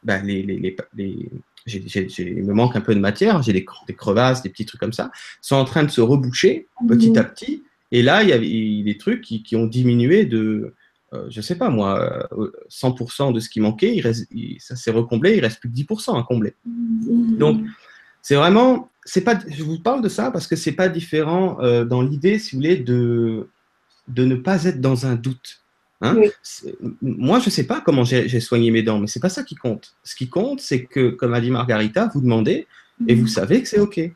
S1: ben les, les, les, il me manque un peu de matière, j'ai des, des, crevasses, des petits trucs comme ça, sont en train de se reboucher petit à petit. Et là, il y a des trucs qui, qui ont diminué de, euh, je sais pas moi, 100% euh, de ce qui manquait, il reste, ça s'est recomblé, il reste plus que 10% à combler. Donc, c'est vraiment, c'est pas, je vous parle de ça parce que c'est pas différent euh, dans l'idée, si vous voulez, de, de ne pas être dans un doute. Hein. Moi, je sais pas comment j'ai soigné mes dents, mais c'est pas ça qui compte. Ce qui compte, c'est que, comme a dit Margarita, vous demandez et vous savez que c'est OK. Et,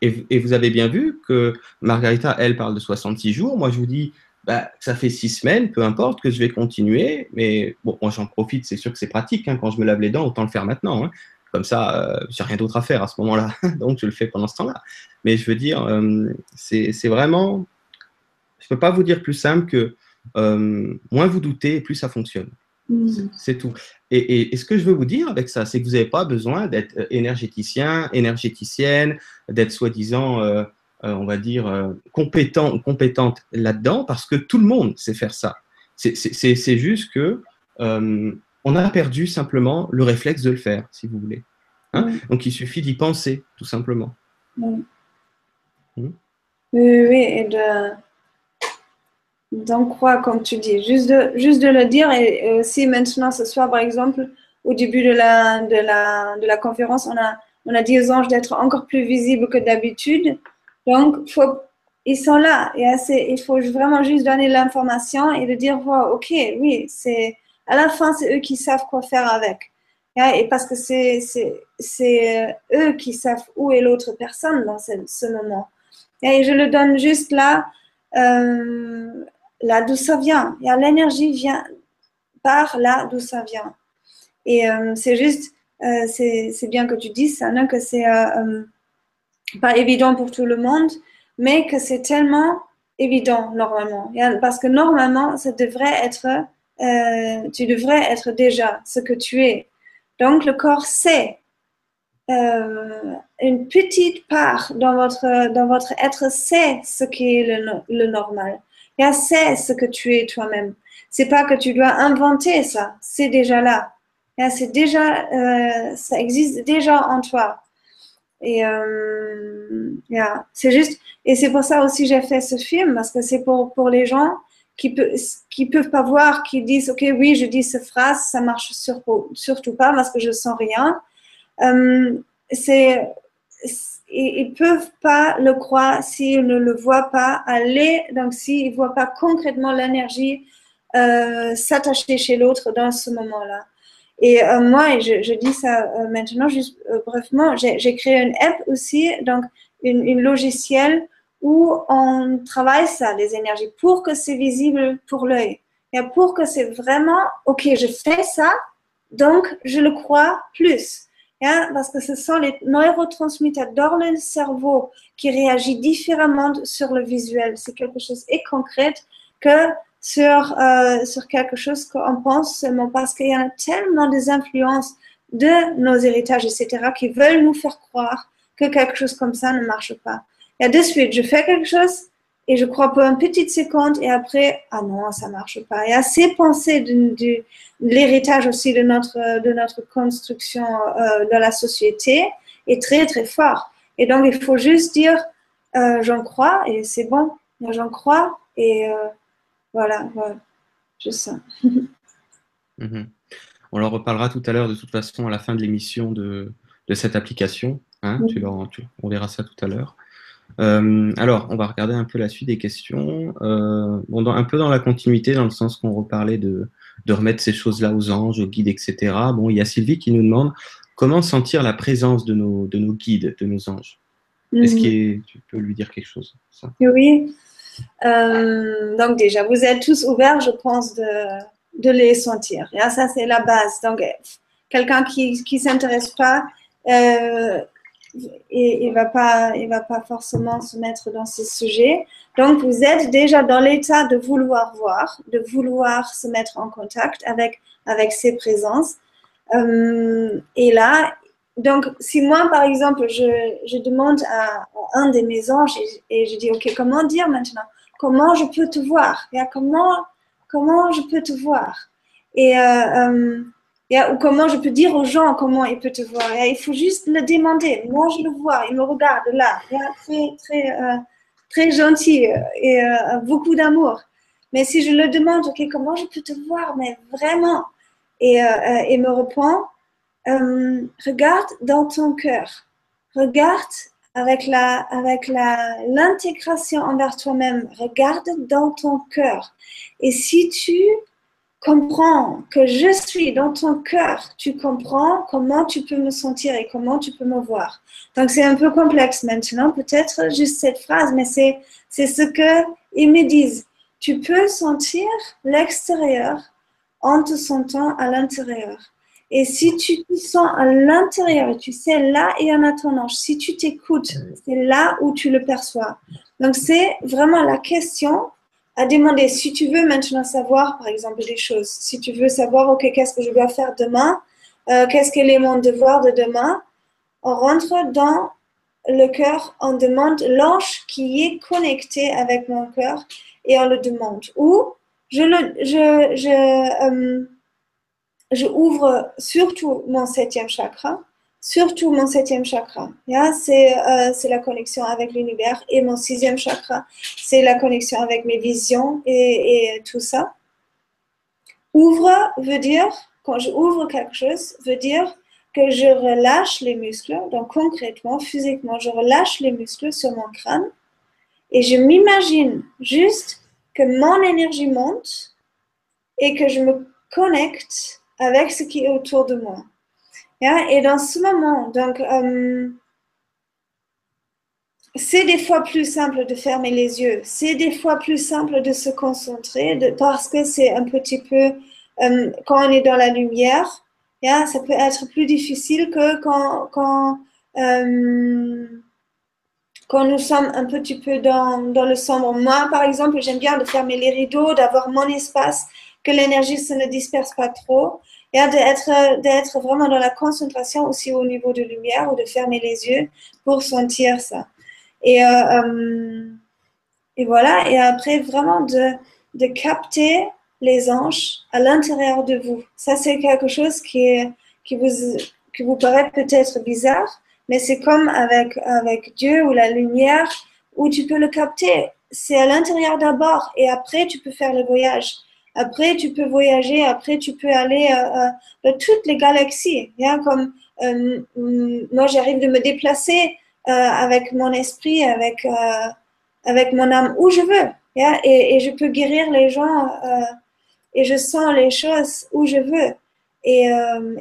S1: et, et, vous avez bien vu que Margarita, elle, parle de 66 jours. Moi, je vous dis, bah, ça fait six semaines, peu importe, que je vais continuer. Mais bon, moi j'en profite, c'est sûr que c'est pratique. Hein, quand je me lave les dents, autant le faire maintenant. Hein. Comme ça, euh, j'ai rien d'autre à faire à ce moment-là. Donc je le fais pendant ce temps-là. Mais je veux dire, euh, c'est vraiment. Je ne peux pas vous dire plus simple que euh, moins vous doutez, plus ça fonctionne. Mm. C'est tout. Et, et, ce que je veux vous dire avec ça, c'est que vous n'avez pas besoin d'être énergéticien, énergéticienne, d'être soi-disant euh, on va dire, euh, compétent, compétente là-dedans, parce que tout le monde sait faire ça. C'est juste que euh, on a perdu simplement le réflexe de le faire, si vous voulez. Hein. Donc il suffit d'y penser, tout simplement.
S2: Hmm. Oui, oui, et d'en croire, comme tu dis, juste de, juste de le dire. Et, si maintenant, ce soir, par exemple, au début de la, de la, de la conférence, on a, on a dit aux anges d'être encore plus visibles que d'habitude. Donc, faut, ils sont là. Il faut vraiment juste donner l'information et de dire, ok, oui, c'est à la fin, c'est eux qui savent quoi faire avec. Et parce que c'est euh, eux qui savent où est l'autre personne dans ce, moment. Et je le donne juste là, euh, là d'où ça vient. L'énergie vient par là d'où ça vient. Et euh, c'est juste, c'est bien que tu dises ça, non, que c'est pas évident pour tout le monde, mais que c'est tellement évident normalement. Parce que normalement, ça devrait être, euh, tu devrais être déjà ce que tu es. Donc le corps sait euh, une petite part dans votre, dans votre être sait ce qui est le, le normal. Il sait ce que tu es toi-même. C'est pas que tu dois inventer ça, c'est déjà là. C'est déjà, euh, ça existe déjà en toi. Et euh, c'est juste, et c'est pour ça aussi j'ai fait ce film, parce que c'est pour, pour les gens qui ne qui peuvent pas voir, qui disent, OK, oui, je dis cette phrase, ça marche sur, surtout pas parce que je sens rien. Euh, c'est, ils ne peuvent pas le croire s'ils ne le voient pas aller, donc s'ils ne voient pas concrètement l'énergie euh, s'attacher chez l'autre dans ce moment-là. Et euh, moi, je, dis ça euh, maintenant, juste euh, brièvement, j'ai créé une app aussi, donc une, logiciel où on travaille ça, les énergies, pour que c'est visible pour l'œil. Et pour que c'est vraiment, OK, je fais ça, donc je le crois plus. Hein, parce que ce sont les neurotransmetteurs dans le cerveau qui réagissent différemment sur le visuel. C'est quelque chose de concret que sur, euh, sur quelque chose qu'on pense seulement parce qu'il y a tellement des influences de nos héritages, etc., qui veulent nous faire croire que quelque chose comme ça ne marche pas. Et de suite, je fais quelque chose et je crois pour une petite seconde et après, ah non, ça marche pas. Et à ces pensées de, de, l'héritage aussi de notre, de notre construction euh, de la société est très, très fort. Et donc, il faut juste dire, euh, j'en crois et c'est bon, j'en crois et euh, voilà, voilà. juste ça.
S1: Mhm. On leur reparlera tout à l'heure, de toute façon, à la fin de l'émission de, cette application. Hein, on verra ça tout à l'heure. Euh, alors, on va regarder un peu la suite des questions. Euh, bon, un peu dans la continuité, dans le sens qu'on reparlait de, remettre ces choses-là aux anges, aux guides, etc. Bon, il y a Sylvie qui nous demande comment sentir la présence de nos, guides, de nos anges? Est-ce mhm. que tu peux lui dire quelque chose?
S2: Oui. Euh, donc déjà, vous êtes tous ouverts, je pense, de, les sentir. Et ça, c'est la base. Donc, quelqu'un qui ne s'intéresse pas, euh, il ne va, pas, va pas forcément se mettre dans ce sujet. Donc, vous êtes déjà dans l'état de vouloir voir, de vouloir se mettre en contact avec, avec ces présences. Euh, et là, donc, si moi, par exemple, je, je demande à, un de mes anges et, je dis, OK, comment dire maintenant? Comment je peux te voir? Comment, comment je peux te voir? Et, euh, euh, Ou comment je peux dire aux gens comment ils peuvent te voir? Il faut juste le demander. Moi, je le vois, il me regarde là. Très, très, euh, très gentil et beaucoup d'amour. Mais si je le demande, OK, comment je peux te voir? Mais vraiment. Et il me répond, euh, regarde dans ton cœur. Regarde avec la avec la l'intégration envers toi-même. Regarde dans ton cœur. Et si tu comprends que je suis dans ton cœur, tu comprends comment tu peux me sentir et comment tu peux me voir. Donc c'est un peu complexe maintenant, peut-être juste cette phrase, mais c'est c'est ce que ils me disent. Tu peux sentir l'extérieur en te sentant à l'intérieur. Et si tu te sens à l'intérieur, tu sais, là, il y en a ton ange. Si tu t'écoutes, c'est là où tu le perçois. Donc, c'est vraiment la question à demander. Si tu veux maintenant savoir, par exemple, des choses, si tu veux savoir, OK, qu'est-ce que je dois faire demain, euh, qu'est-ce qu'est est mon devoir de demain, on rentre dans le cœur, on demande l'ange qui est connecté avec mon cœur et on le demande. Ou je le, je, je, euh, je ouvre surtout mon septième chakra, surtout mon septième chakra. Euh, c'est la connexion avec l'univers. Et mon sixième chakra, c'est la connexion avec mes visions et, tout ça. Ouvre veut dire, quand je ouvre quelque chose, veut dire que je relâche les muscles. Donc concrètement, physiquement, je relâche les muscles sur mon crâne. Et je m'imagine juste que mon énergie monte et que je me connecte avec ce qui est autour de moi. Et dans ce moment, donc, euh, c'est des fois plus simple de fermer les yeux, c'est des fois plus simple de se concentrer parce que c'est un petit peu, euh, quand on est dans la lumière, ça peut être plus difficile que quand, quand, euh, quand nous sommes un petit peu dans, dans le sombre. Moi, par exemple, j'aime bien de fermer les rideaux, d'avoir mon espace, que l'énergie se ne disperse pas trop et d'être, d'être vraiment dans la concentration aussi au niveau de lumière ou de fermer les yeux pour sentir ça. Et, euh, euh, et voilà, et après vraiment de, de capter les anges à l'intérieur de vous. Ça, c'est quelque chose qui, est, qui, vous, qui vous paraît peut-être bizarre, mais c'est comme avec, avec Dieu ou la lumière où tu peux le capter. C'est à l'intérieur d'abord et après tu peux faire le voyage. Après, tu peux voyager, après, tu peux aller euh, euh, dans toutes les galaxies. comme euh, moi, j'arrive de me déplacer avec mon esprit, avec, avec mon âme, où je veux. et, et, je peux guérir les gens et je sens les choses où je veux. Et,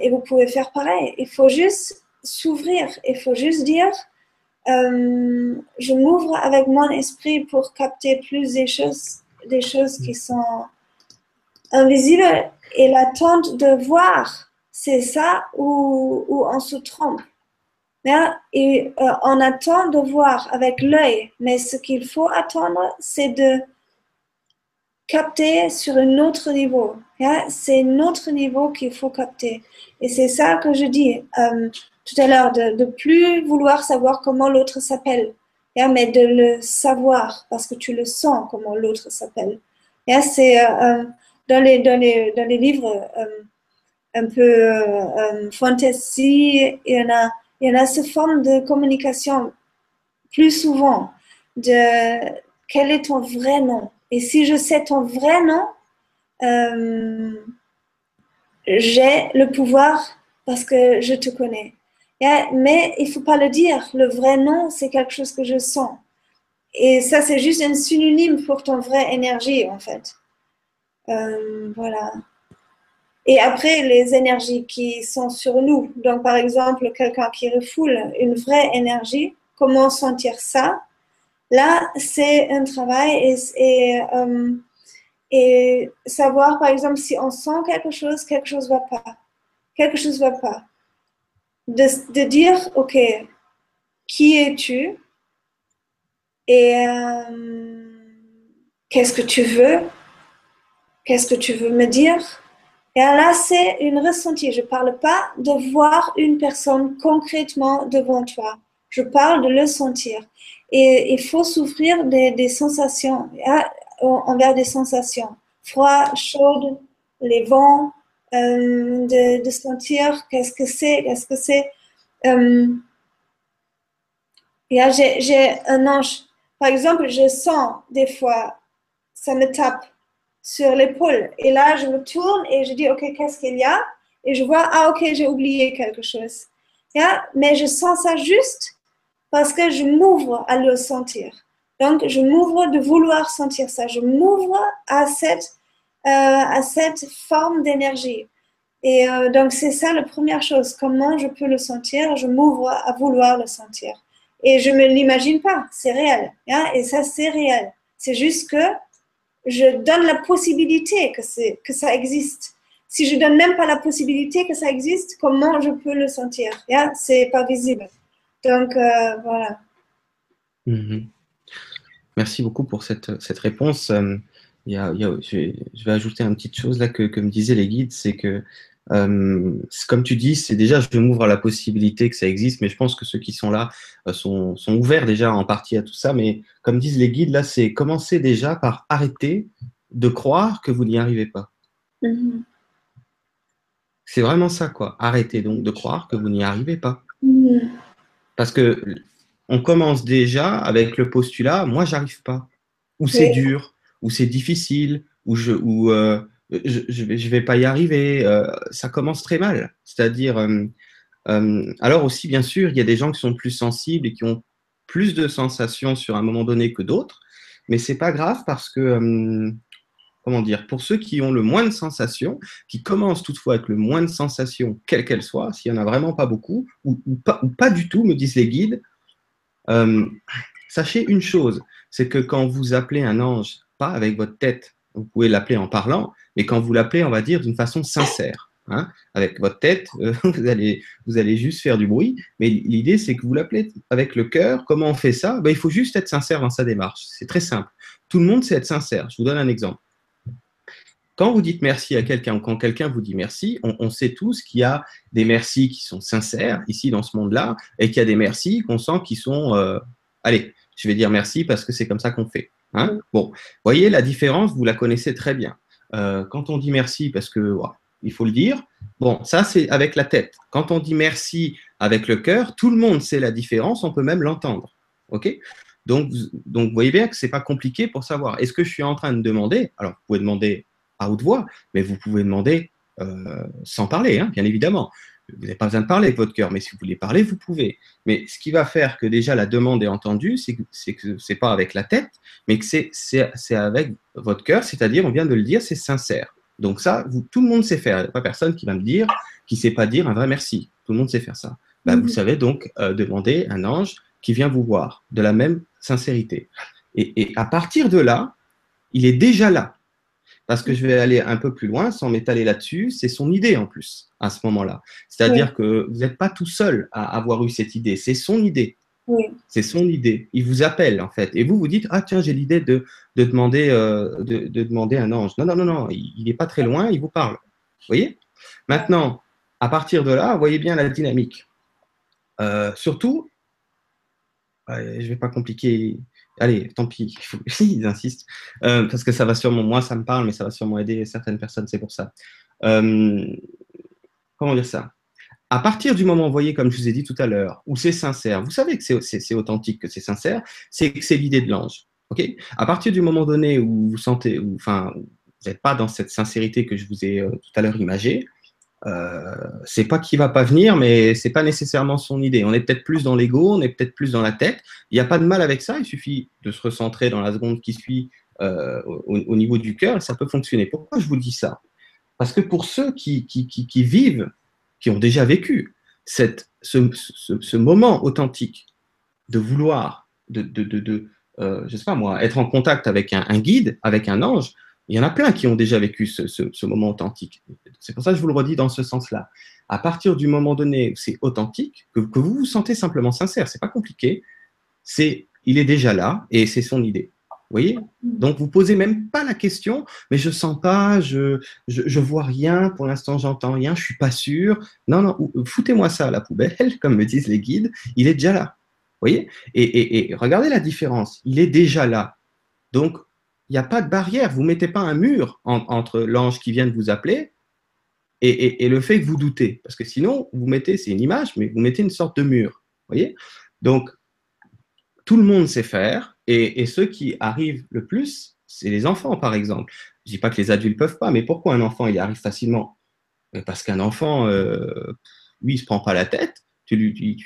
S2: et vous pouvez faire pareil. Il faut juste s'ouvrir. Il faut juste dire, je m'ouvre avec mon esprit pour capter plus des choses, des choses qui sont invisible et l'attente de voir. C'est ça où, on se trompe. Et euh, on attend de voir avec l'œil, mais ce qu'il faut attendre, c'est de capter sur un autre niveau. C'est un autre niveau qu'il faut capter. Et c'est ça que je dis euh, tout à l'heure, de, de plus vouloir savoir comment l'autre s'appelle, mais de le savoir parce que tu le sens comment l'autre s'appelle. C'est euh, dans les, dans les, dans les livres euh, un peu euh, euh, fantasy, il y, en a, il y en a cette forme de communication plus souvent de quel est ton vrai nom. Et si je sais ton vrai nom, j'ai le pouvoir parce que je te connais. Mais il ne faut pas le dire. Le vrai nom, c'est quelque chose que je sens. Et ça, c'est juste un synonyme pour ton vrai énergie, en fait. Euh, voilà. Et après, les énergies qui sont sur nous. Donc, par exemple, quelqu'un qui refoule une vraie énergie, comment sentir ça? Là, c'est un travail et, euh, savoir, par exemple, si on sent quelque chose, quelque chose ne va pas. Quelque chose ne va pas. De, de, dire, OK, qui es-tu? Et euh, qu'est-ce que tu veux? Qu'est-ce que tu veux me dire? Et là, c'est une ressenti. Je ne parle pas de voir une personne concrètement devant toi. Je parle de le sentir. Et il faut souffrir des, sensations, hein, envers des sensations. Froid, chaud, les vents, euh, de, sentir qu'est-ce que c'est, qu'est-ce que c'est. Euh, j'ai un ange. Par exemple, je sens des fois, ça me tape sur l'épaule. Et là, je me tourne et je dis, OK, qu'est-ce qu'il y a? Et je vois, ah, OK, j'ai oublié quelque chose. Yeah? Mais je sens ça juste parce que je m'ouvre à le sentir. Donc, je m'ouvre de vouloir sentir ça. Je m'ouvre à cette, euh, à cette forme d'énergie. Et euh, donc, c'est ça la première chose. Comment je peux le sentir? Je m'ouvre à vouloir le sentir. Et je ne l'imagine pas. C'est réel. Et ça, c'est réel. C'est juste que je donne la possibilité que, ça existe. Si je donne même pas la possibilité que ça existe, comment je peux le sentir? Yeah? C'est pas visible. Donc, euh, voilà.
S1: Mhm. Merci beaucoup pour cette, réponse. Euh, je, vais, ajouter une petite chose là que me disaient les guides, c'est que, euh, comme tu dis, c'est déjà, je m'ouvre à la possibilité que ça existe, mais je pense que ceux qui sont là sont, sont, ouverts déjà en partie à tout ça. Mais comme disent les guides, là, c'est commencer déjà par arrêter de croire que vous n'y arrivez pas. Mhm. C'est vraiment ça, quoi. Arrêtez donc de croire que vous n'y arrivez pas. Mhm. Parce que on commence déjà avec le postulat moi j'arrive pas, ou c'est dur, ou c'est difficile, ou je ou euh, je, je vais pas y arriver. Euh, ça commence très mal. C'est-à-dire euh, alors aussi bien sûr il y a des gens qui sont plus sensibles et qui ont plus de sensations sur un moment donné que d'autres, mais c'est pas grave parce que comment dire, pour ceux qui ont le moins de sensations, qui commencent toutefois avec le moins de sensations, quelles qu'elles soient, s'il n'y en a vraiment pas beaucoup, ou, pas, du tout, me disent les guides, euh, sachez une chose, c'est que quand vous appelez un ange, pas avec votre tête, vous pouvez l'appeler en parlant, mais quand vous l'appelez, on va dire, d'une façon sincère. Hein, avec votre tête, euh, vous, allez, juste faire du bruit, mais l'idée c'est que vous l'appelez avec le cœur. Comment on fait ça? Ben, Il faut juste être sincère dans sa démarche. C'est très simple. Tout le monde sait être sincère. Je vous donne un exemple. Quand vous dites merci à quelqu'un ou quand quelqu'un vous dit merci, on, sait tous qu'il y a des merci qui sont sincères ici dans ce monde-là et qu'il y a des merci qu'on sent qui sont, euh, allez, je vais dire merci parce que c'est comme ça qu'on fait. Hein bon, voyez la différence, vous la connaissez très bien. Euh, quand on dit merci parce que il faut le dire, bon, ça c'est avec la tête. Quand on dit merci avec le cœur, tout le monde sait la différence, on peut même l'entendre. Ok? Donc, donc, vous voyez bien que c'est pas compliqué pour savoir. Est-ce que je suis en train de demander? Alors, vous pouvez demander à haute voix, mais vous pouvez demander euh, sans parler, hein, bien évidemment. Vous n'avez pas besoin de parler avec votre cœur, mais si vous voulez parler, vous pouvez. Mais ce qui va faire que déjà la demande est entendue, c'est que ce n'est pas avec la tête, mais que c'est avec votre cœur, c'est-à-dire, on vient de le dire, c'est sincère. Donc ça, vous, tout le monde sait faire. Il n'y a pas personne qui va me dire, qui ne sait pas dire un vrai merci. Tout le monde sait faire ça. Bah, vous mhm. savez donc euh, demander un ange qui vient vous voir, de la même sincérité. et à partir de là, il est déjà là. Parce que je vais aller un peu plus loin sans m'étaler là-dessus, c'est son idée en plus à ce moment-là. C'est-à-dire que vous n'êtes pas tout seul à avoir eu cette idée, c'est son idée. C'est son idée. Il vous appelle en fait. Et vous vous dites, ah tiens, j'ai l'idée de, de, demander, euh, de, demander un ange. Non, non, non, non, il n'est pas très loin, il vous parle. Vous voyez? Maintenant, à partir de là, voyez bien la dynamique. Euh, surtout, je ne vais pas compliquer allez, tant pis, ils insistent, euh, parce que ça va sûrement, moi ça me parle, mais ça va sûrement aider certaines personnes, c'est pour ça. Euh, comment dire ça? À partir du moment, vous voyez, comme je vous ai dit tout à l'heure, où c'est sincère, vous savez que c'est authentique, que c'est sincère, c'est que c'est l'idée de l'ange. à partir du moment donné où vous sentez, enfin, vous n'êtes pas dans cette sincérité que je vous ai euh, tout à l'heure imagée, euh, c'est pas qu'il va pas venir, mais c'est pas nécessairement son idée. On est peut-être plus dans l'ego, on est peut-être plus dans la tête. Il n'y a pas de mal avec ça. Il suffit de se recentrer dans la seconde qui suit euh, au, niveau du cœur et ça peut fonctionner. Pourquoi je vous dis ça? Parce que pour ceux qui, qui, vivent, qui ont déjà vécu cette, ce, moment authentique de vouloir, de, de, euh, sais pas moi, être en contact avec un, guide, avec un ange. Il y en a plein qui ont déjà vécu ce, moment authentique. C'est pour ça que je vous le redis dans ce sens-là. À partir du moment donné où c'est authentique, que, vous vous sentez simplement sincère, c'est pas compliqué, c'est, il est déjà là et c'est son idée. Vous voyez? Donc, vous posez même pas la question, mais je sens pas, je, je, vois rien, pour l'instant, j'entends rien, je suis pas sûr. Non, non, foutez-moi ça à la poubelle, comme me disent les guides, il est déjà là. Vous voyez? Et, regardez la différence, il est déjà là. Donc, il n'y a pas de barrière, vous ne mettez pas un mur entre l'ange qui vient de vous appeler et, le fait que vous doutez. Parce que sinon, vous mettez, c'est une image, mais vous mettez une sorte de mur. Voyez? Donc, tout le monde sait faire, et, ceux qui arrivent le plus, c'est les enfants, par exemple. Je ne dis pas que les adultes peuvent pas, mais pourquoi un enfant y arrive facilement? Parce qu'un enfant, euh, lui, il ne se prend pas la tête. il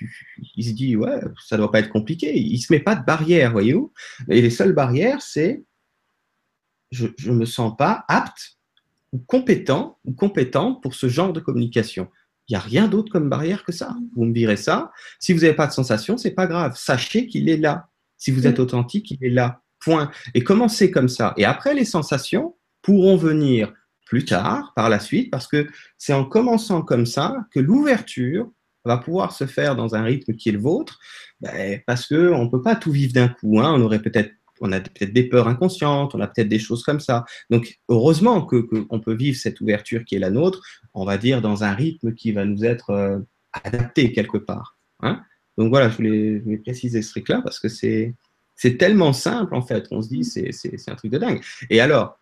S1: se dit, ouais, ça ne doit pas être compliqué. Il ne se met pas de barrière, voyez-vous? Et les seules barrières, c'est je ne me sens pas apte ou compétent ou compétente pour ce genre de communication. Il n'y a rien d'autre comme barrière que ça. Vous me direz ça. Si vous n'avez pas de sensation, c'est pas grave. Sachez qu'il est là. Si vous êtes authentique, il est là. Point. Et commencez comme ça. Et après, les sensations pourront venir plus tard, par la suite, parce que c'est en commençant comme ça que l'ouverture va pouvoir se faire dans un rythme qui est le vôtre, ben, parce qu'on ne peut pas tout vivre d'un coup. Hein. On aurait peut-être on a peut-être des peurs inconscientes, on a peut-être des choses comme ça. Donc, heureusement qu'on peut vivre cette ouverture qui est la nôtre, on va dire, dans un rythme qui va nous être euh, adapté quelque part. Hein. Donc voilà, je voulais, préciser ce truc-là parce que c'est tellement simple, en fait, on se dit, c'est un truc de dingue. Et alors,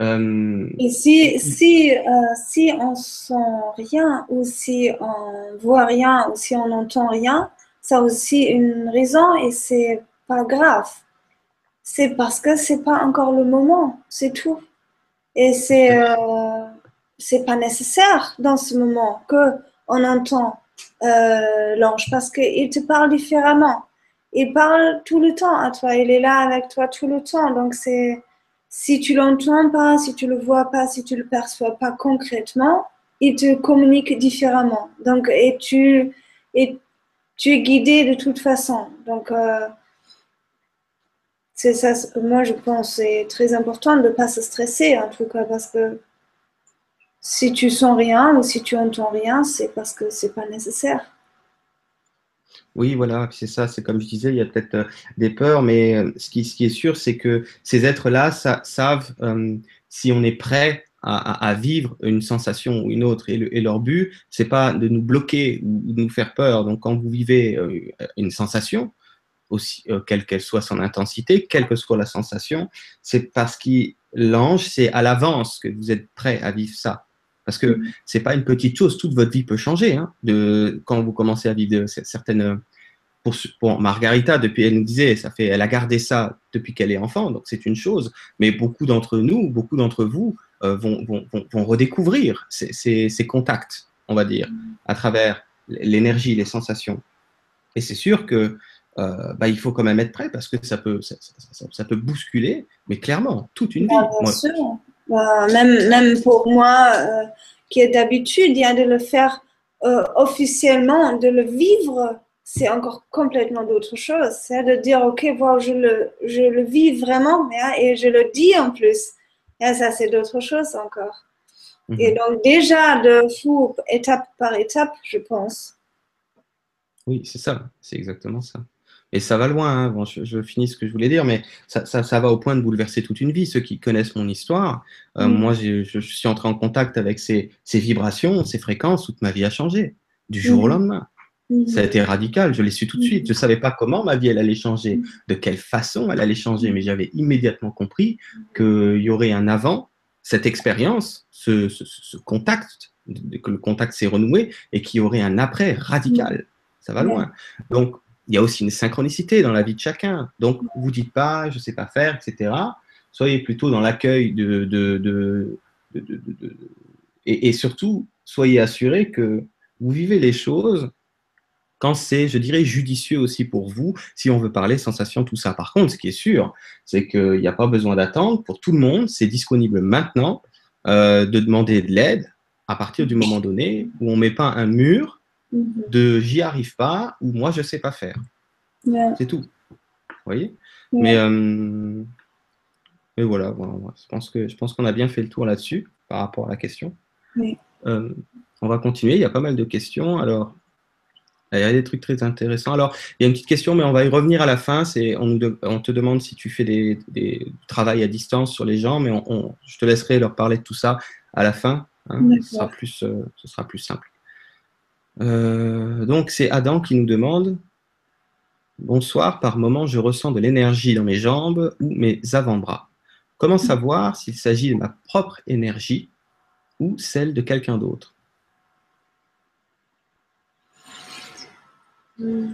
S2: euh, Et si, si, euh, si on sent rien, ou si on voit rien, ou si on n'entend rien, ça a aussi une raison et c'est pas grave c'est parce que c'est pas encore le moment, c'est tout. Et c'est euh, c'est pas nécessaire dans ce moment que on entend euh, l'ange parce qu'il te parle différemment. Il parle tout le temps à toi, il est là avec toi tout le temps. Donc c'est si tu l'entends pas, si tu le vois pas, si tu le perçois pas concrètement, il te communique différemment. Donc et tu et tu es guidé de toute façon. Donc euh, c'est ça, moi je pense, c'est très important de ne pas se stresser en tout cas parce que si tu sens rien ou si tu entends rien, c'est parce que c'est pas nécessaire.
S1: Oui, voilà, c'est ça, c'est comme je disais, il y a peut-être euh, des peurs, mais euh, ce, qui, est sûr, c'est que ces êtres-là savent euh, si on est prêt à, vivre une sensation ou une autre. Et, et leur but, c'est pas de nous bloquer ou de nous faire peur. Donc, quand vous vivez une sensation, aussi, euh, quelle qu'elle soit son intensité, quelle que soit la sensation, c'est parce que l'ange, c'est à l'avance que vous êtes prêt à vivre ça. Parce que c'est pas une petite chose, toute votre vie peut changer. Hein, de, quand vous commencez à vivre certaines. Pour, Margarita, depuis, elle nous disait, ça fait, elle a gardé ça depuis qu'elle est enfant, donc c'est une chose. Mais beaucoup d'entre nous, beaucoup d'entre vous euh, vont, vont, vont, redécouvrir ces, ces, ces, contacts, on va dire, à travers l'énergie, les sensations. Et c'est sûr que euh, bah, il faut quand même être prêt parce que ça peut, ça, ça, peut bousculer, mais clairement, toute une vie.
S2: bien sûr. Bah, même, même pour moi, euh, qui est d'habitude de le faire euh, officiellement, de le vivre, c'est encore complètement d'autre chose. C'est de dire, OK, voilà, je, le, je le vis vraiment hein, et je le dis en plus. Et ça, c'est d'autre chose encore. Mhm. Et donc, déjà, de fou, étape par étape, je pense.
S1: Oui, c'est ça, c'est exactement ça. Et ça va loin, hein. bon, je, finis ce que je voulais dire, mais ça, ça, ça, va au point de bouleverser toute une vie. Ceux qui connaissent mon histoire, euh, mm. moi, je, je, suis entré en contact avec ces, ces, vibrations, ces fréquences, toute ma vie a changé, du jour au mm. lendemain. Mm. Ça a été radical, je l'ai su tout de suite. Je ne savais pas comment ma vie elle allait changer, de quelle façon elle allait changer, mais j'avais immédiatement compris qu'il y aurait un avant, cette expérience, ce, ce, ce contact, que le contact s'est renoué, et qu'il y aurait un après radical. Ça va loin. Donc, il y a aussi une synchronicité dans la vie de chacun. Donc, vous dites pas, je sais pas faire, etc. Soyez plutôt dans l'accueil de, et, surtout, soyez assurés que vous vivez les choses quand c'est, je dirais, judicieux aussi pour vous, si on veut parler sensation, tout ça. Par contre, ce qui est sûr, c'est qu'il n'y a pas besoin d'attendre pour tout le monde. C'est disponible maintenant euh, de demander de l'aide à partir du moment donné où on ne met pas un mur Mhm. de j'y arrive pas ou moi je sais pas faire. C'est tout. Vous voyez? Mais, euh, mais voilà, je pense que je pense qu'on a bien fait le tour là-dessus par rapport à la question. Euh, on va continuer. Il y a pas mal de questions. Alors, il y a des trucs très intéressants. Alors, il y a une petite question, mais on va y revenir à la fin. C'est, on, on, te demande si tu fais des, des travails à distance sur les gens, mais on, je te laisserai leur parler de tout ça à la fin. Hein. ce, sera plus, euh, ce sera plus simple. Euh, donc, c'est Adam qui nous demande Bonsoir, par moment, je ressens de l'énergie dans mes jambes ou mes avant-bras. Comment savoir s'il s'agit de ma propre énergie ou celle de quelqu'un d'autre?
S2: Euh,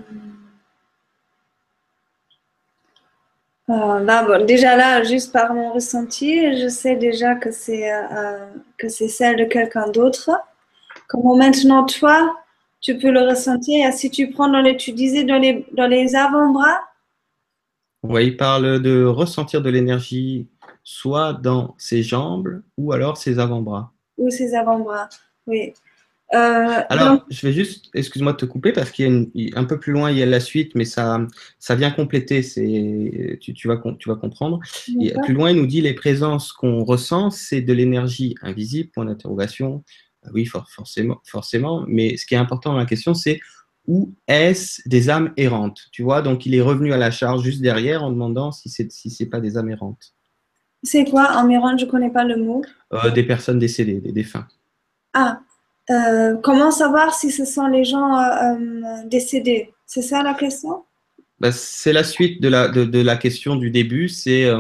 S2: déjà là, juste par mon ressenti, je sais déjà que c'est euh, que c'est celle de quelqu'un d'autre. Comment maintenant toi, tu peux le ressentir Si tu prends dans les, tu disais dans les dans les avant-bras.
S1: Oui, il parle de ressentir de l'énergie soit dans ses jambes ou alors ses avant-bras.
S2: Ou ses avant-bras, oui.
S1: Euh, Alors, je vais juste, excuse-moi de te couper parce qu'il y a un peu plus loin, il y a la suite, mais ça, ça vient compléter. C'est, tu, tu, vas, tu vas comprendre. plus loin, il nous dit les présences qu'on ressent, c'est de l'énergie invisible. Point d'interrogation. Bah oui, forcément, forcément. Mais ce qui est important dans la question, c'est où est-ce des âmes errantes Tu vois, donc il est revenu à la charge juste derrière en demandant si c'est si c'est pas des âmes errantes.
S2: C'est quoi, âme errante Je connais pas le mot.
S1: Euh, des personnes décédées, des défunts.
S2: Ah, euh, comment savoir si ce sont les gens euh, décédés? C'est ça la question?
S1: Bah, C'est la suite de la, de, la, question du début, c'est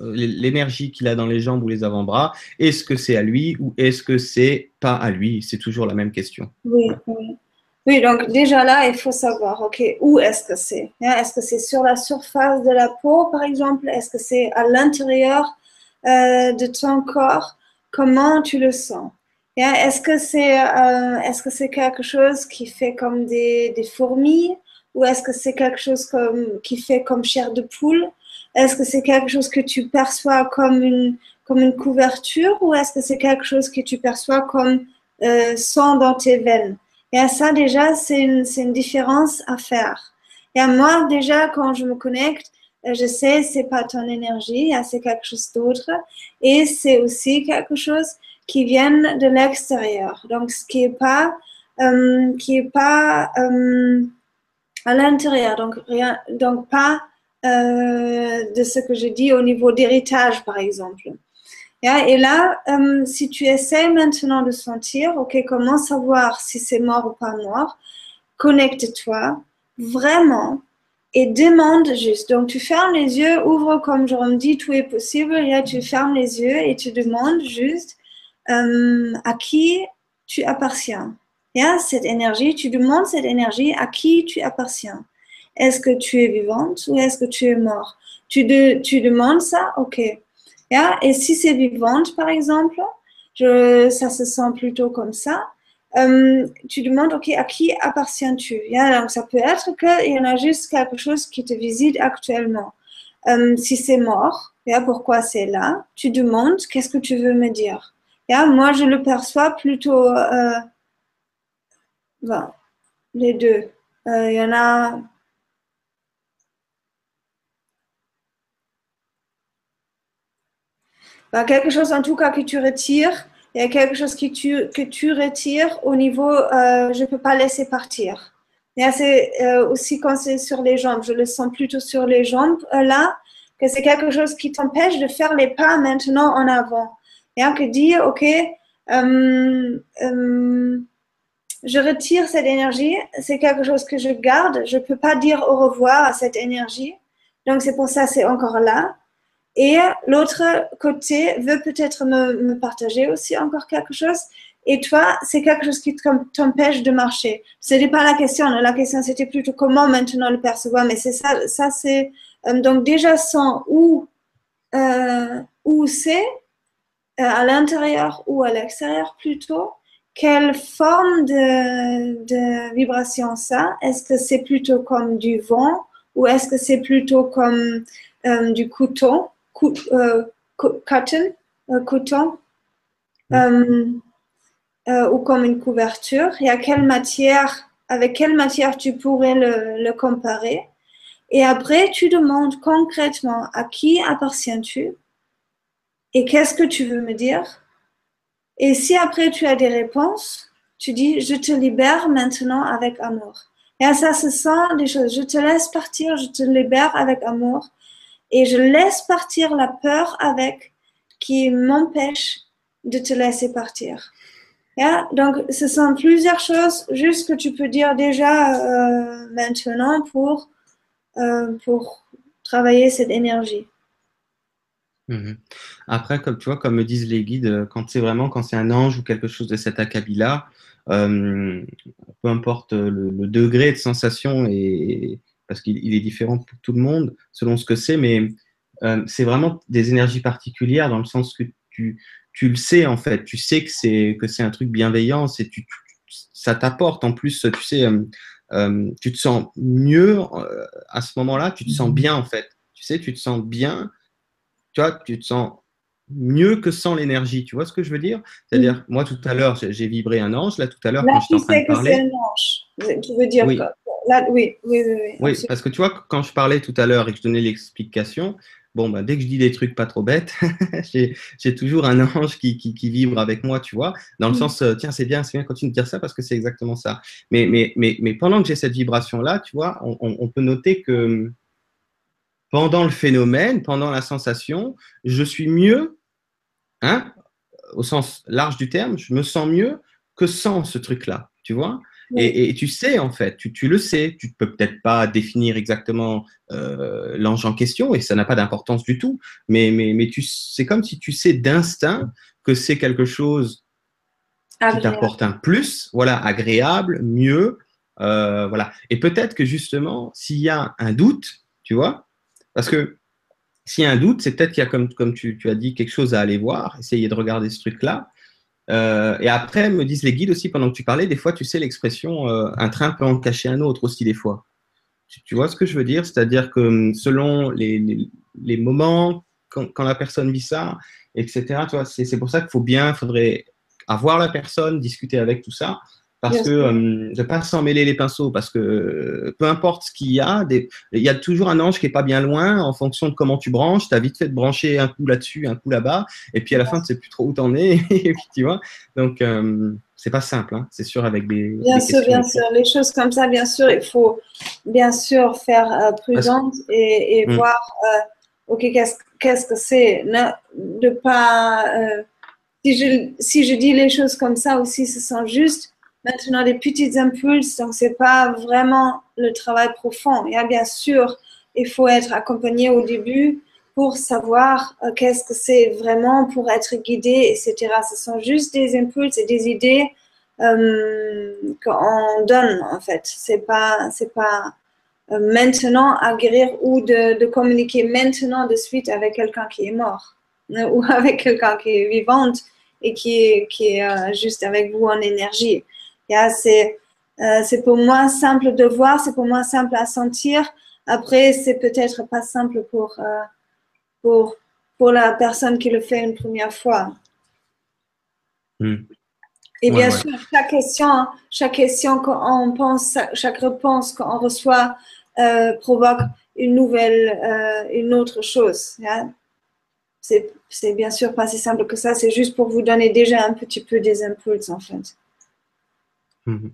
S1: l'énergie qu'il a dans les jambes ou les avant-bras. Est-ce que c'est à lui ou est-ce que c'est pas à lui? C'est toujours la même question.
S2: Oui, oui. Oui, donc déjà là, il faut savoir, ok, où est-ce que c'est? Hein? Est-ce que c'est sur la surface de la peau, par exemple? Est-ce que c'est à l'intérieur de ton corps? Comment tu le sens? Est-ce que c'est euh, est-ce que c'est quelque chose qui fait comme des, des fourmis? Ou est-ce que c'est quelque chose comme qui fait comme chair de poule? Est-ce que c'est quelque chose que tu perçois comme une comme une couverture? Ou est-ce que c'est quelque chose que tu perçois comme euh, sang dans tes veines? Et ça déjà c'est une c'est une différence à faire. Et à moi déjà quand je me connecte euh, je sais c'est pas ton énergie, c'est quelque chose d'autre et c'est aussi quelque chose qui viennent de l'extérieur. Donc, ce qui n'est pas, euh, qui est pas euh, à l'intérieur. Donc, rien, donc pas euh, de ce que je dis au niveau d'héritage, par exemple. Et là, si tu essaies maintenant de sentir, ok, comment savoir si c'est mort ou pas mort, connecte-toi vraiment et demande juste. Donc, tu fermes les yeux, ouvre comme me dit, tout est possible. Tu fermes les yeux et tu demandes juste euh, à qui tu appartiens. Yeah, cette énergie, tu demandes cette énergie à qui tu appartiens. Est-ce que tu es vivante ou est-ce que tu es mort? Tu, tu demandes ça, ok. Yeah? Et si c'est vivante, par exemple, je, ça se sent plutôt comme ça. Euh, tu demandes, ok, à qui appartiens-tu? Yeah? Donc, ça peut être qu'il y en a juste quelque chose qui te visite actuellement. Euh, si c'est mort, yeah, pourquoi c'est là? Tu demandes, qu'est-ce que tu veux me dire? Moi, je le perçois plutôt euh, les deux. Euh, il y en a. quelque chose en tout cas que tu retires. Il y a quelque chose que tu, que tu retires au niveau euh, je ne peux pas laisser partir. C'est aussi quand c'est sur les jambes, je le sens plutôt sur les jambes là, que c'est quelque chose qui t'empêche de faire les pas maintenant en avant. Et que dire, OK, euh, euh, je retire cette énergie, c'est quelque chose que je garde, je ne peux pas dire au revoir à cette énergie. Donc c'est pour ça c'est encore là. Et l'autre côté veut peut-être me, partager aussi encore quelque chose. Et toi, c'est quelque chose qui t'empêche de marcher. Ce n'était pas la question. La question, c'était plutôt comment maintenant le percevoir. Mais c'est ça, ça c'est. Euh, donc déjà, sans où, où c'est, euh, à l'intérieur ou à l'extérieur plutôt, quelle forme de, vibration ça? Est-ce que c'est plutôt comme du vent ou est-ce que c'est plutôt comme euh, du coton, euh, cotton, coton ou comme une couverture? Et à quelle matière, avec quelle matière tu pourrais le, le comparer? Et après, tu demandes concrètement à qui appartiens-tu? Et qu'est-ce que tu veux me dire? Et si après tu as des réponses, tu dis, je te libère maintenant avec amour. Et ça, ce sont des choses. Je te laisse partir, je te libère avec amour. Et je laisse partir la peur avec qui m'empêche de te laisser partir. Donc, ce sont plusieurs choses juste que tu peux dire déjà euh, maintenant pour, euh, pour travailler cette énergie.
S1: Mhm. Après, comme tu vois, comme me disent les guides, quand c'est vraiment quand c'est un ange ou quelque chose de cet acabit-là, euh, peu importe le, degré de sensation, et, parce qu'il est différent pour tout le monde selon ce que c'est, mais c'est vraiment des énergies particulières dans le sens que tu, tu le sais en fait, tu sais que c'est que c'est un truc bienveillant, c'est tu, ça t'apporte en plus, tu sais, euh, euh, tu te sens mieux euh, à ce moment-là, tu te sens mhm. bien en fait, tu sais, tu te sens bien, tu vois, tu te sens mieux que sans l'énergie, tu vois ce que je veux dire? C'est-à-dire, mhm. moi tout à l'heure, j'ai vibré un ange, là tout à l'heure, quand je en train de parler.
S2: un ange. Tu veux dire
S1: oui.
S2: que, là, oui, oui, oui, oui.
S1: Oui, parce que tu vois, quand je parlais tout à l'heure et que je donnais l'explication, bon, bah, dès que je dis des trucs pas trop bêtes, j'ai toujours un ange qui, qui, vibre avec moi, tu vois, dans le mm. sens, euh, tiens, c'est bien, c'est bien, continue de dire ça parce que c'est exactement ça. Mais, mais, mais, mais pendant que j'ai cette vibration-là, tu vois, on, on, peut noter que pendant le phénomène, pendant la sensation, je suis mieux, hein, au sens large du terme, je me sens mieux que sans ce truc-là, tu vois? Et, tu sais, en fait, tu, le sais. Tu ne peux peut-être pas définir exactement euh, l'ange en question, et ça n'a pas d'importance du tout. Mais, mais, mais c'est comme si tu sais d'instinct que c'est quelque chose qui t'apporte un plus, voilà, agréable, mieux. Euh, voilà. Et peut-être que justement, s'il y a un doute, tu vois, parce que s'il y a un doute, c'est peut-être qu'il y a, comme, tu, as dit, quelque chose à aller voir, essayer de regarder ce truc-là. Euh, et après, me disent les guides aussi, pendant que tu parlais, des fois, tu sais l'expression euh, un train peut en cacher un autre aussi, des fois. Tu, vois ce que je veux dire? C'est-à-dire que hum, selon les, moments, quand, la personne vit ça, etc., c'est pour ça qu'il faut bien, faudrait avoir la personne, discuter avec tout ça, parce que euh, ne pas s'en mêler les pinceaux, parce que euh, peu importe ce qu'il y a, il y a toujours un ange qui est pas bien loin en fonction de comment tu branches. Tu as vite fait de brancher un coup là-dessus, un coup là-bas, et puis à la fin, tu sais plus trop où t'en es, et puis tu vois. Donc, euh, c'est pas simple, hein. c'est sûr, avec des.
S2: Bien sûr, bien sûr. Les choses comme ça, bien sûr, il faut bien sûr faire euh, prudence et, et hmm. voir, ok, qu'est-ce que c'est De pas. si, je, si je dis les choses comme ça aussi, ce sont juste maintenant des petites impulses, donc c'est pas vraiment le travail profond. A bien sûr, il faut être accompagné au début pour savoir euh, qu'est-ce que c'est vraiment pour être guidé, etc. Ce sont juste des impulses et des idées euh, qu'on donne en fait. C'est pas, c'est pas euh, maintenant à guérir ou de, communiquer maintenant de suite avec quelqu'un qui est mort ou avec quelqu'un qui est vivante et qui est juste avec vous en énergie. Euh, c'est pour moi simple de voir, c'est pour moi simple à sentir. Après, c'est peut-être pas simple pour, euh, pour, pour la personne qui le fait une première fois. Hmm. Et bien sûr, chaque question, chaque question qu'on pense, chaque réponse qu'on reçoit euh, provoque une nouvelle, une autre chose. C'est bien sûr pas si simple que ça, c'est juste pour vous donner déjà un petit peu des impulses en fait.
S1: Mhm.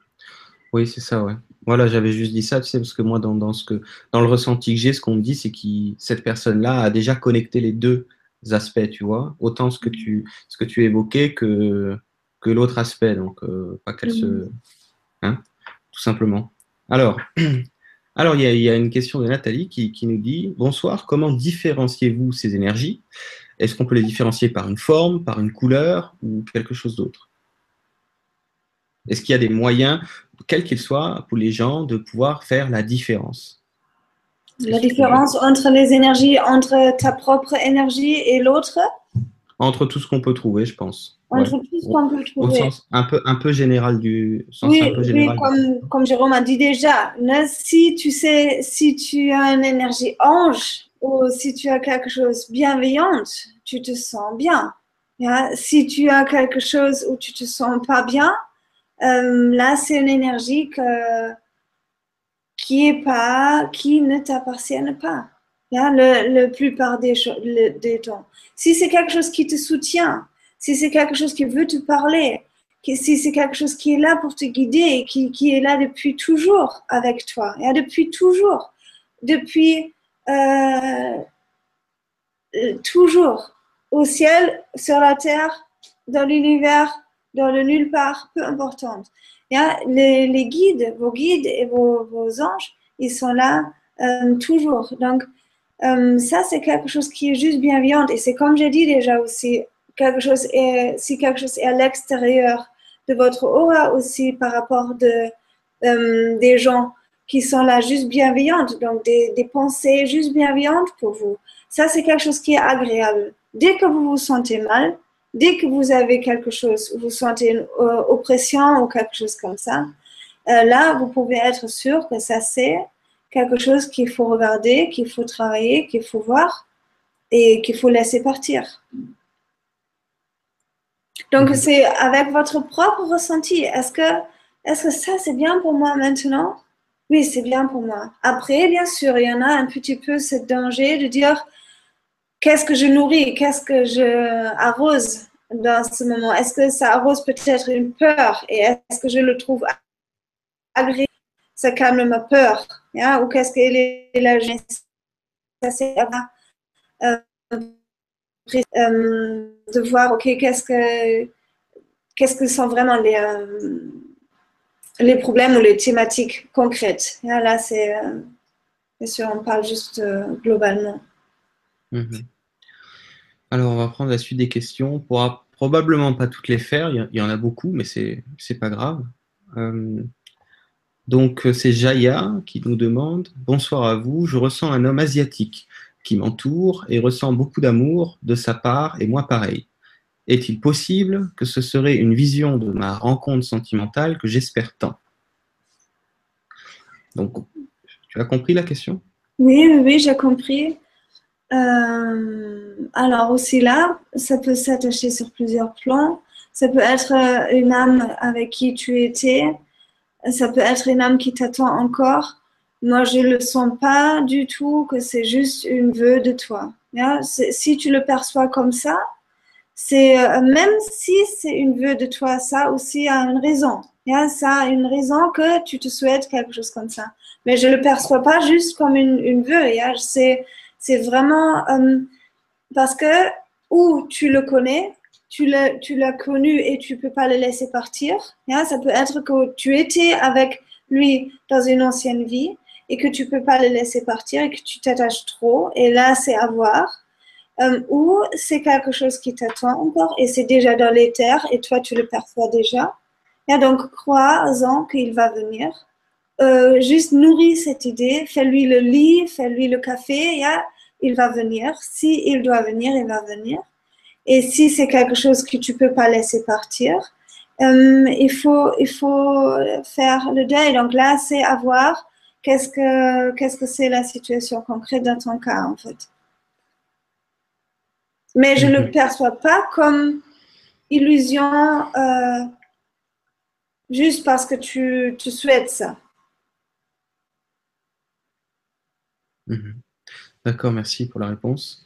S1: Oui, c'est ça, ouais. Voilà, j'avais juste dit ça, tu sais, parce que moi, dans, ce que, dans le ressenti que j'ai, ce qu'on me dit, c'est que cette personne-là a déjà connecté les deux aspects, tu vois, autant ce que tu, ce que tu évoquais que, que l'autre aspect, donc euh, pas qu'elle se, mhm. hein, tout simplement. Alors, alors il y, a, une question de Nathalie qui, qui nous dit bonsoir, comment différenciez-vous ces énergies? Est-ce qu'on peut les différencier par une forme, par une couleur ou quelque chose d'autre? Est-ce qu'il y a des moyens, quels qu'ils soient, pour les gens de pouvoir faire la différence?
S2: La différence entre les énergies, entre ta propre énergie et l'autre?
S1: Entre tout ce qu'on peut trouver, je pense.
S2: Entre tout ce qu'on peut trouver.
S1: Au sens un peu, un peu général du
S2: sens oui, un peu général oui comme, comme, Jérôme a dit déjà, si tu sais, si tu as une énergie ange ou si tu as quelque chose bienveillant, tu te sens bien. Si tu as quelque chose où tu te sens pas bien, euh, là, c'est une énergie qui est pas, qui ne t'appartiennent pas. Hein, le, plupart des, temps. Si c'est quelque chose qui te soutient, si c'est quelque chose qui veut te parler, si c'est quelque chose qui est là pour te guider, qui, qui est là depuis toujours avec toi, depuis toujours, depuis euh, toujours, au ciel, sur la terre, dans l'univers, dans le nulle part, peu importante. Les, les, guides, vos guides et vos, vos anges, ils sont là euh, toujours. Donc, euh, ça, c'est quelque chose qui est juste bienveillant. Et c'est comme j'ai dit déjà aussi, quelque chose est, si quelque chose est à l'extérieur de votre aura aussi par rapport de, euh, des gens qui sont là juste bienveillantes, donc des, des pensées juste bienveillantes pour vous. Ça, c'est quelque chose qui est agréable. Dès que vous vous sentez mal, dès que vous avez quelque chose, vous sentez une euh, oppression ou quelque chose comme ça, là, vous pouvez être sûr que ça, c'est quelque chose qu'il faut regarder, qu'il faut travailler, qu'il faut voir et qu'il faut laisser partir. Donc, mhm. c'est avec votre propre ressenti. Est-ce que, est que ça, c'est bien pour moi maintenant? Oui, c'est bien pour moi. Après, bien sûr, il y en a un petit peu ce danger de dire qu'est-ce que je nourris, qu'est-ce que je arrose dans ce moment? Est-ce que ça arrose peut-être une peur? Et est-ce que je le trouve agréable? Ça calme ma peur. Ou qu'est-ce qu'elle est la Ça, c'est euh, euh, de voir, OK, qu'est-ce que, qu'est-ce que sont vraiment les, euh, les problèmes ou les thématiques concrètes? là, c'est, bien sûr, on parle juste globalement.
S1: Mhm. Alors, on va prendre la suite des questions. On pourra probablement pas toutes les faire. Il y en a beaucoup, mais c'est, c'est pas grave. Donc euh, c'est Jaya qui nous demande Bonsoir à vous, je ressens un homme asiatique qui m'entoure et ressent beaucoup d'amour de sa part et moi pareil. Est-il possible que ce serait une vision de ma rencontre sentimentale que j'espère tant? Donc, tu as compris la question?
S2: Oui, oui, j'ai compris. Euh, alors aussi là, ça peut s'attacher sur plusieurs plans. Ça peut être euh, une âme avec qui tu étais, ça peut être une âme qui t'attend encore. Moi, je le sens pas du tout que c'est juste une vœu de toi. Si tu le perçois comme ça, c'est euh, même si c'est une vœu de toi, ça aussi a une raison. Ça a une raison que tu te souhaites quelque chose comme ça. Mais je ne le perçois pas juste comme une, une vœu. C'est vraiment euh, parce que ou tu le connais tu l'as connu et tu peux pas le laisser partir. Ça peut être que tu étais avec lui dans une ancienne vie et que tu peux pas le laisser partir et que tu t'attaches trop. Et là, c'est à voir. Euh, ou c'est quelque chose qui t'attend encore et c'est déjà dans l'éther et toi, tu le perçois déjà. Et donc, crois-en qu'il va venir. Euh, juste nourris cette idée, fais-lui le lit, fais-lui le café, il va venir. Si il doit venir, il va venir. Et si c'est quelque chose que tu peux pas laisser partir, euh, il faut il faut faire le deuil. Donc là, c'est à voir qu'est-ce que qu'est-ce que c'est la situation concrète dans ton cas en fait. Mais je ne le mhm. perçois pas comme illusion euh, juste parce que tu, tu souhaites ça.
S1: Mhm. D'accord, merci pour la réponse.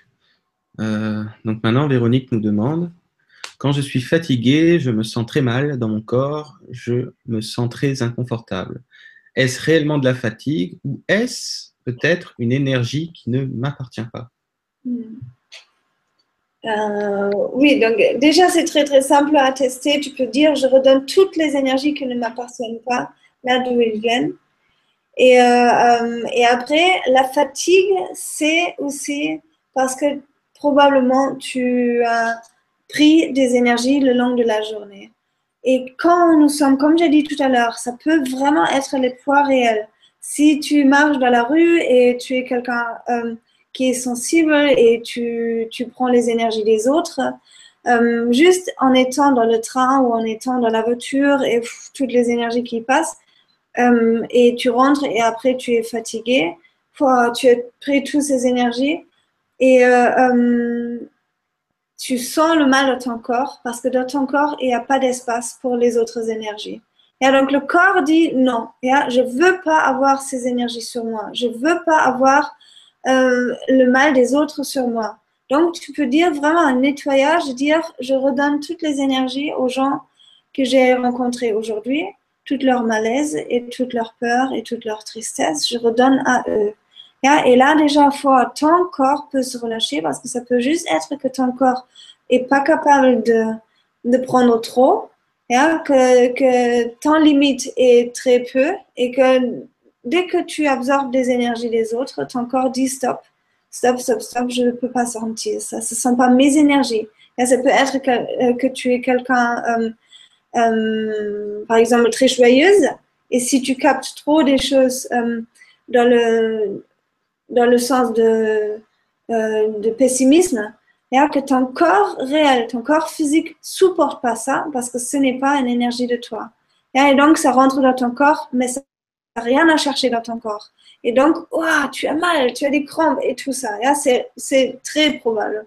S1: Euh, donc maintenant, Véronique nous demande, quand je suis fatiguée, je me sens très mal dans mon corps, je me sens très inconfortable. Est-ce réellement de la fatigue ou est-ce peut-être une énergie qui ne m'appartient pas? Hmm.
S2: euh, Oui, donc déjà c'est très très simple à tester. Tu peux dire je redonne toutes les énergies qui ne m'appartiennent pas là d'où elles viennent. Et, euh, et après, la fatigue, c'est aussi parce que probablement tu as pris des énergies le long de la journée. Et quand nous sommes, comme j'ai dit tout à l'heure, ça peut vraiment être les poids réels. Si tu marches dans la rue et tu es quelqu'un euh, qui est sensible et tu, tu, prends les énergies des autres, euh, juste en étant dans le train ou en étant dans la voiture et toutes les énergies qui passent, euh, et tu rentres et après tu es fatigué, tu as pris toutes ces énergies, et euh, euh, tu sens le mal dans ton corps parce que dans ton corps, il n'y a pas d'espace pour les autres énergies. Et donc le corps dit non, je ne veux pas avoir ces énergies sur moi, je ne veux pas avoir euh, le mal des autres sur moi. Donc tu peux dire vraiment un nettoyage, dire je redonne toutes les énergies aux gens que j'ai rencontrés aujourd'hui, toutes leurs malaises et toutes leurs peurs et toutes leurs tristesses, je redonne à eux. Et là, déjà, fois, ton corps peut se relâcher parce que ça peut juste être que ton corps est pas capable de, de prendre trop que, que ton limite est très peu et que dès que tu absorbes des énergies des autres, ton corps dit stop, stop, stop, stop, je ne peux pas sentir ça. Ce ne sont pas mes énergies. Ça peut être que, euh, que tu es quelqu'un, euh, euh, par exemple, très joyeuse. Et si tu captes trop des choses dans, le, dans le sens de, de pessimisme, que ton corps réel, ton corps physique supporte pas ça parce que ce n'est pas une énergie de toi. Et donc, ça rentre dans ton corps, mais ça n'a rien à chercher dans ton corps. Et donc, tu as mal, tu as des crampes et tout ça. C'est très probable.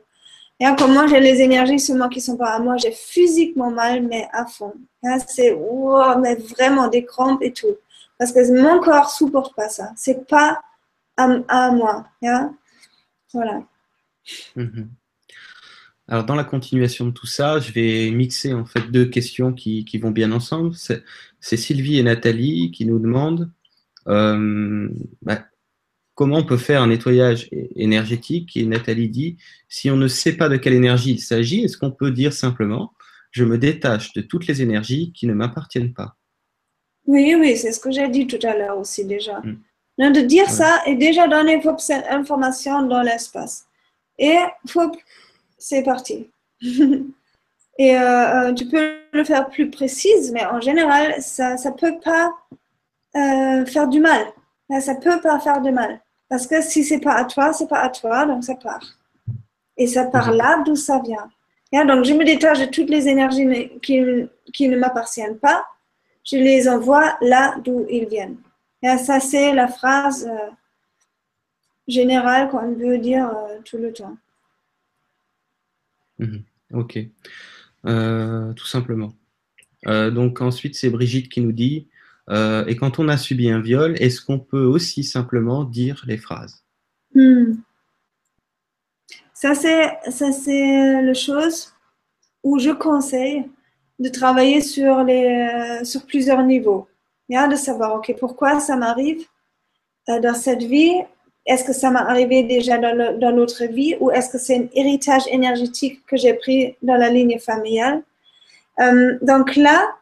S2: Et comme moi, j'ai les énergies seulement qui sont pas à moi, j'ai physiquement mal, mais à fond. C'est mais vraiment des crampes et tout. Parce que mon corps supporte pas ça. C'est pas à, moi. Voilà.
S1: Mm-hmm. Alors, dans la continuation de tout ça, je vais mixer en fait deux questions qui, vont bien ensemble. C'est Sylvie et Nathalie qui nous demandent euh, bah, comment on peut faire un nettoyage énergétique. Et Nathalie dit si on ne sait pas de quelle énergie il s'agit, est-ce qu'on peut dire simplement je me détache de toutes les énergies qui ne m'appartiennent pas?
S2: Oui, oui, c'est ce que j'ai dit tout à l'heure aussi déjà. Hmm. de dire ça et déjà donner cette information dans l'espace. Et c'est parti. Et euh, euh, tu peux le faire plus précise, mais en général, ça ne peut pas euh, faire du mal. Ça ne peut pas faire de mal. Parce que si c'est pas à toi, c'est pas à toi, donc ça part. Et ça part là d'où ça vient. donc je me détache de toutes les énergies qui, qui ne m'appartiennent pas. Je les envoie là d'où ils viennent. Et ça, c'est la phrase générale qu'on veut dire tout le temps.
S1: Mhm. Ok, euh, tout simplement. Euh, donc ensuite, c'est Brigitte qui nous dit, euh, et quand on a subi un viol, est-ce qu'on peut aussi simplement dire les phrases? Hmm.
S2: Ça, c'est la chose où je conseille de travailler sur, les, sur plusieurs niveaux. de savoir, OK, pourquoi ça m'arrive dans cette vie? Est-ce que ça m'est arrivé déjà dans, l'autre vie? Ou est-ce que c'est un héritage énergétique que j'ai pris dans la ligne familiale? Euh, Donc là,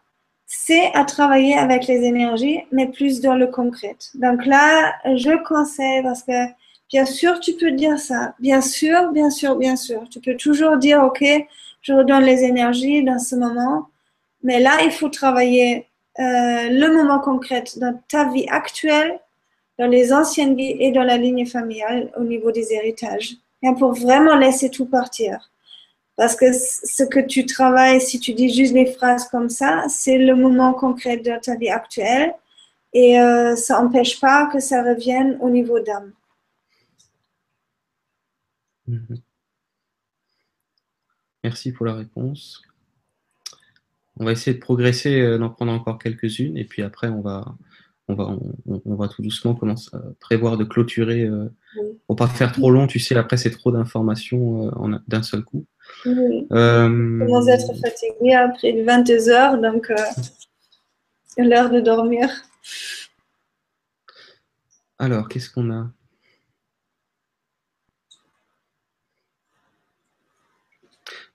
S2: c'est à travailler avec les énergies, mais plus dans le concret. Donc là, je conseille parce que bien sûr, tu peux dire ça. Bien sûr, bien sûr, bien sûr. Tu peux toujours dire, OK, je redonne les énergies dans ce moment. Mais là, il faut travailler euh, le moment concret dans ta vie actuelle dans les anciennes vies et dans la ligne familiale au niveau des héritages. Et pour vraiment laisser tout partir. Parce que ce que tu travailles, si tu dis juste les phrases comme ça, c'est le moment concret de ta vie actuelle et euh, ça n'empêche pas que ça revienne au niveau d'âme.
S1: Mhm. Merci pour la réponse. On va essayer de progresser, euh, d'en prendre encore quelques-unes et puis après on va, on va, on, va tout doucement commencer à prévoir de clôturer euh, pour pas faire trop long. Tu sais, après, c'est trop d'informations euh, d'un seul coup.
S2: Oui. Euh, je commence à être fatiguée après 22 heures, donc c'est l'heure de dormir.
S1: Alors, qu'est-ce qu'on a?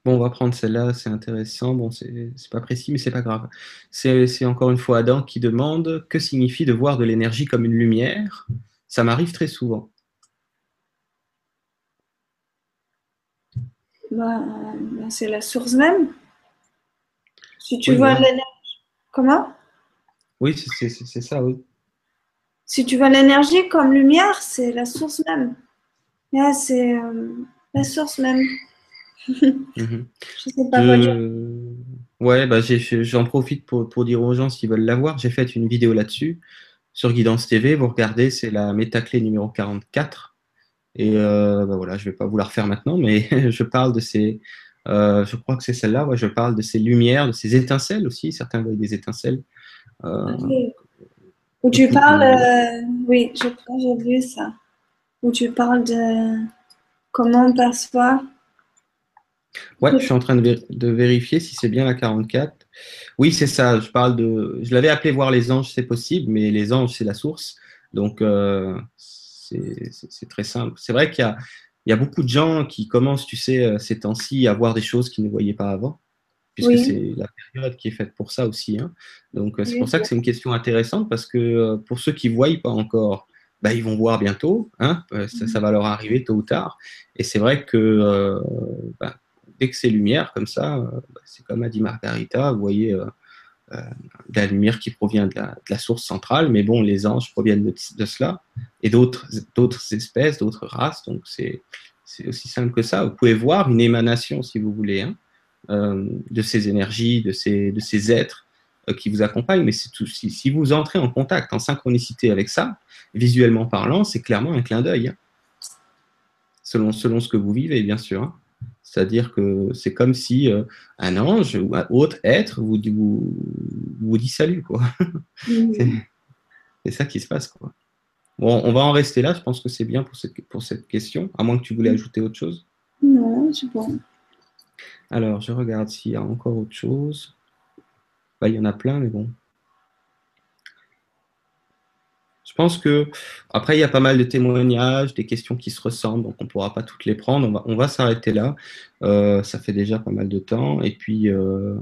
S1: Bon, on va prendre celle-là, c'est intéressant. Bon, c'est pas précis, mais c'est pas grave. C'est encore une fois Adam qui demande que signifie de voir de l'énergie comme une lumière? Ça m'arrive très souvent.
S2: Bah, bah, c'est la source même. Si tu vois l'énergie. Comment?
S1: Oui, c'est ça, oui.
S2: Si tu vois l'énergie comme lumière, c'est la source même. C'est euh, la source même.
S1: Mhm. Je sais pas quoi dire. Ouais, bah j'en profite pour, pour, dire aux gens s'ils veulent la voir. J'ai fait une vidéo là-dessus sur Guidance TV. Vous regardez, c'est la métaclé numéro 44. Et euh, bah voilà, je vais pas vous la refaire maintenant, mais je parle de ces. Euh, je crois que c'est celle-là. Ouais, je parle de ces lumières, de ces étincelles aussi. Certains voient des étincelles
S2: Où tu parles, oui, j'ai vu ça. Où tu parles de comment on perçoit.
S1: Ouais, je suis en train de, vérifier si c'est bien la 44. Oui, c'est ça. Je parle de. Je l'avais appelé voir les anges, c'est possible, mais les anges, c'est la source. Donc, c'est très simple. C'est vrai qu'il y, a, beaucoup de gens qui commencent, tu sais, euh, ces temps-ci, à voir des choses qu'ils ne voyaient pas avant, puisque c'est la période qui est faite pour ça aussi. Hein. Donc, euh, c'est pour ça que c'est une question intéressante, parce que euh, pour ceux qui ne voient pas encore, bah, ils vont voir bientôt, hein, ça, va leur arriver tôt ou tard. Et c'est vrai que bah, dès que c'est lumière comme ça, bah, c'est comme a dit Margarita, vous voyez euh, de la lumière qui provient de la, source centrale, mais bon, les anges proviennent de, cela, et d'autres espèces, d'autres races, donc c'est aussi simple que ça. Vous pouvez voir une émanation, si vous voulez, hein, euh, de ces énergies, de ces, de ces êtres euh, qui vous accompagnent, mais tout, si, vous entrez en contact, en synchronicité avec ça, visuellement parlant, c'est clairement un clin d'œil, hein. selon, selon ce que vous vivez, bien sûr. Hein. C'est-à-dire que c'est comme si euh, un ange ou un autre être vous, vous, vous dit salut. Quoi. Mm. c'est ça qui se passe. Quoi. Bon, on va en rester là. Je pense que c'est bien pour cette, pour cette question, à moins que tu voulais ajouter autre chose.
S2: Non, c'est bon.
S1: Alors, je regarde s'il y a encore autre chose. Bah, il y en a plein, mais bon. Je pense que après il y a pas mal de témoignages, des questions qui se ressemblent, donc on ne pourra pas toutes les prendre. On va, on va s'arrêter là. Euh, ça fait déjà pas mal de temps, et puis euh,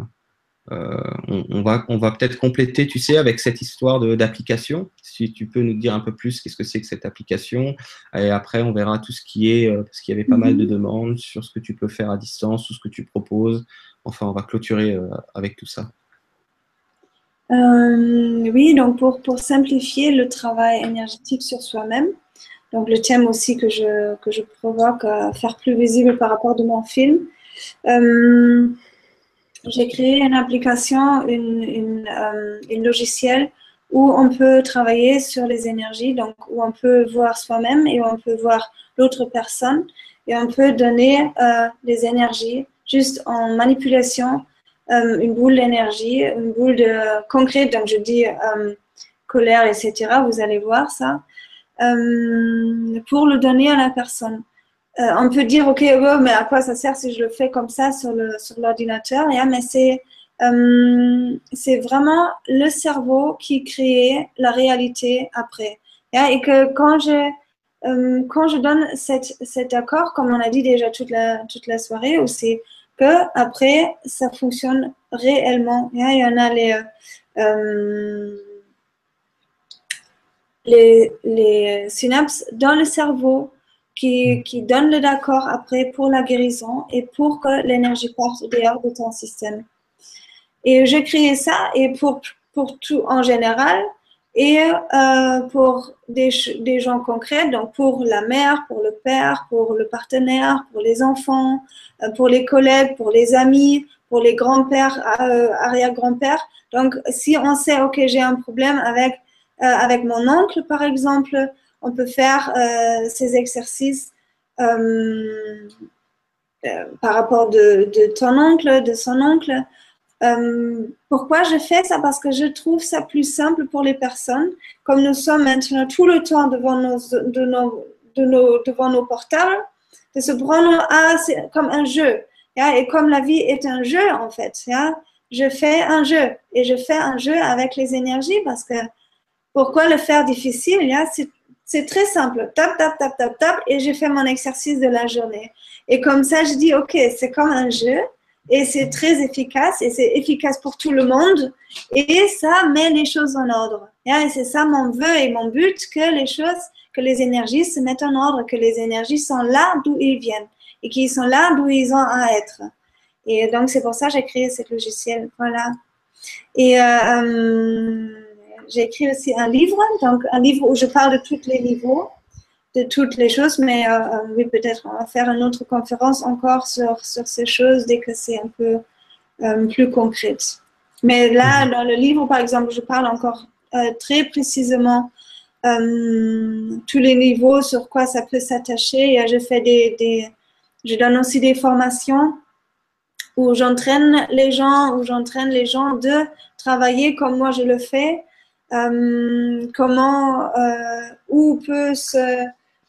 S1: euh, on, va, on va peut-être compléter, tu sais, avec cette histoire d'application. Si tu peux nous dire un peu plus qu'est-ce que c'est que cette application, et après on verra tout ce qui est, parce qu'il y avait pas mal de mhm. demandes sur ce que tu peux faire à distance ou ce que tu proposes. Enfin, on va clôturer avec tout ça.
S2: Euh, oui, donc pour, pour simplifier le travail énergétique sur soi-même, donc le thème aussi que je, que je provoque à faire plus visible par rapport de mon film, euh, j'ai créé une application, une, une, euh, logiciel où on peut travailler sur les énergies, donc où on peut voir soi-même et où on peut voir l'autre personne et on peut donner euh, les énergies juste en manipulation euh, une boule d'énergie, une boule de concrète, donc je dis euh, colère, etc. Vous allez voir ça, euh, pour le donner à la personne. on peut dire, ok, mais à quoi ça sert si je le fais comme ça sur l'ordinateur sur Mais c'est c'est vraiment le cerveau qui crée la réalité après. Et que quand je, quand je donne cet, cet accord, comme on a dit déjà toute la, toute la soirée, où c'est que après ça fonctionne réellement. Il y en a les, euh, les, les, synapses dans le cerveau qui, qui donnent le d'accord après pour la guérison et pour que l'énergie parte dehors de ton système. Et j'ai créé ça et pour, pour tout en général, et euh, pour des, gens concrets, donc pour la mère, pour le père, pour le partenaire, pour les enfants, euh, pour les collègues, pour les amis, pour les grands-pères, euh, arrière-grands-pères. Donc, si on sait, OK, j'ai un problème avec, avec mon oncle, par exemple, on peut faire ces exercices par rapport de, de, ton oncle, de son oncle. Pourquoi je fais ça? Parce que je trouve ça plus simple pour les personnes. Comme nous sommes maintenant tout le temps devant nos, de nos, de devant nos portables, de se prendre à, comme un jeu. Et comme la vie est un jeu, en fait, je fais un jeu. Et je fais un jeu avec les énergies parce que pourquoi le faire difficile C'est très simple. Tap, tap, tap, tap, tap. Et je fais mon exercice de la journée. Et comme ça, je dis, OK, c'est comme un jeu. Et c'est très efficace. Et c'est efficace pour tout le monde. Et ça met les choses en ordre. Et c'est ça mon vœu et mon but, que les choses que les énergies se mettent en ordre, que les énergies sont là d'où ils viennent et qu'ils sont là d'où ils ont à être. Et donc, c'est pour ça que j'ai créé ce logiciel. Voilà. Et euh, euh, j'ai écrit aussi un livre, donc un livre où je parle de tous les niveaux, de toutes les choses, mais euh, oui, peut-être on va faire une autre conférence encore sur, sur ces choses dès que c'est un peu plus concrète. Mais là, mhm. dans le livre, par exemple, je parle encore très précisément euh, tous les niveaux sur quoi ça peut s'attacher. Je fais des, des, je donne aussi des formations où j'entraîne les gens, où j'entraîne les gens de travailler comme moi je le fais, euh, comment, euh, où peut se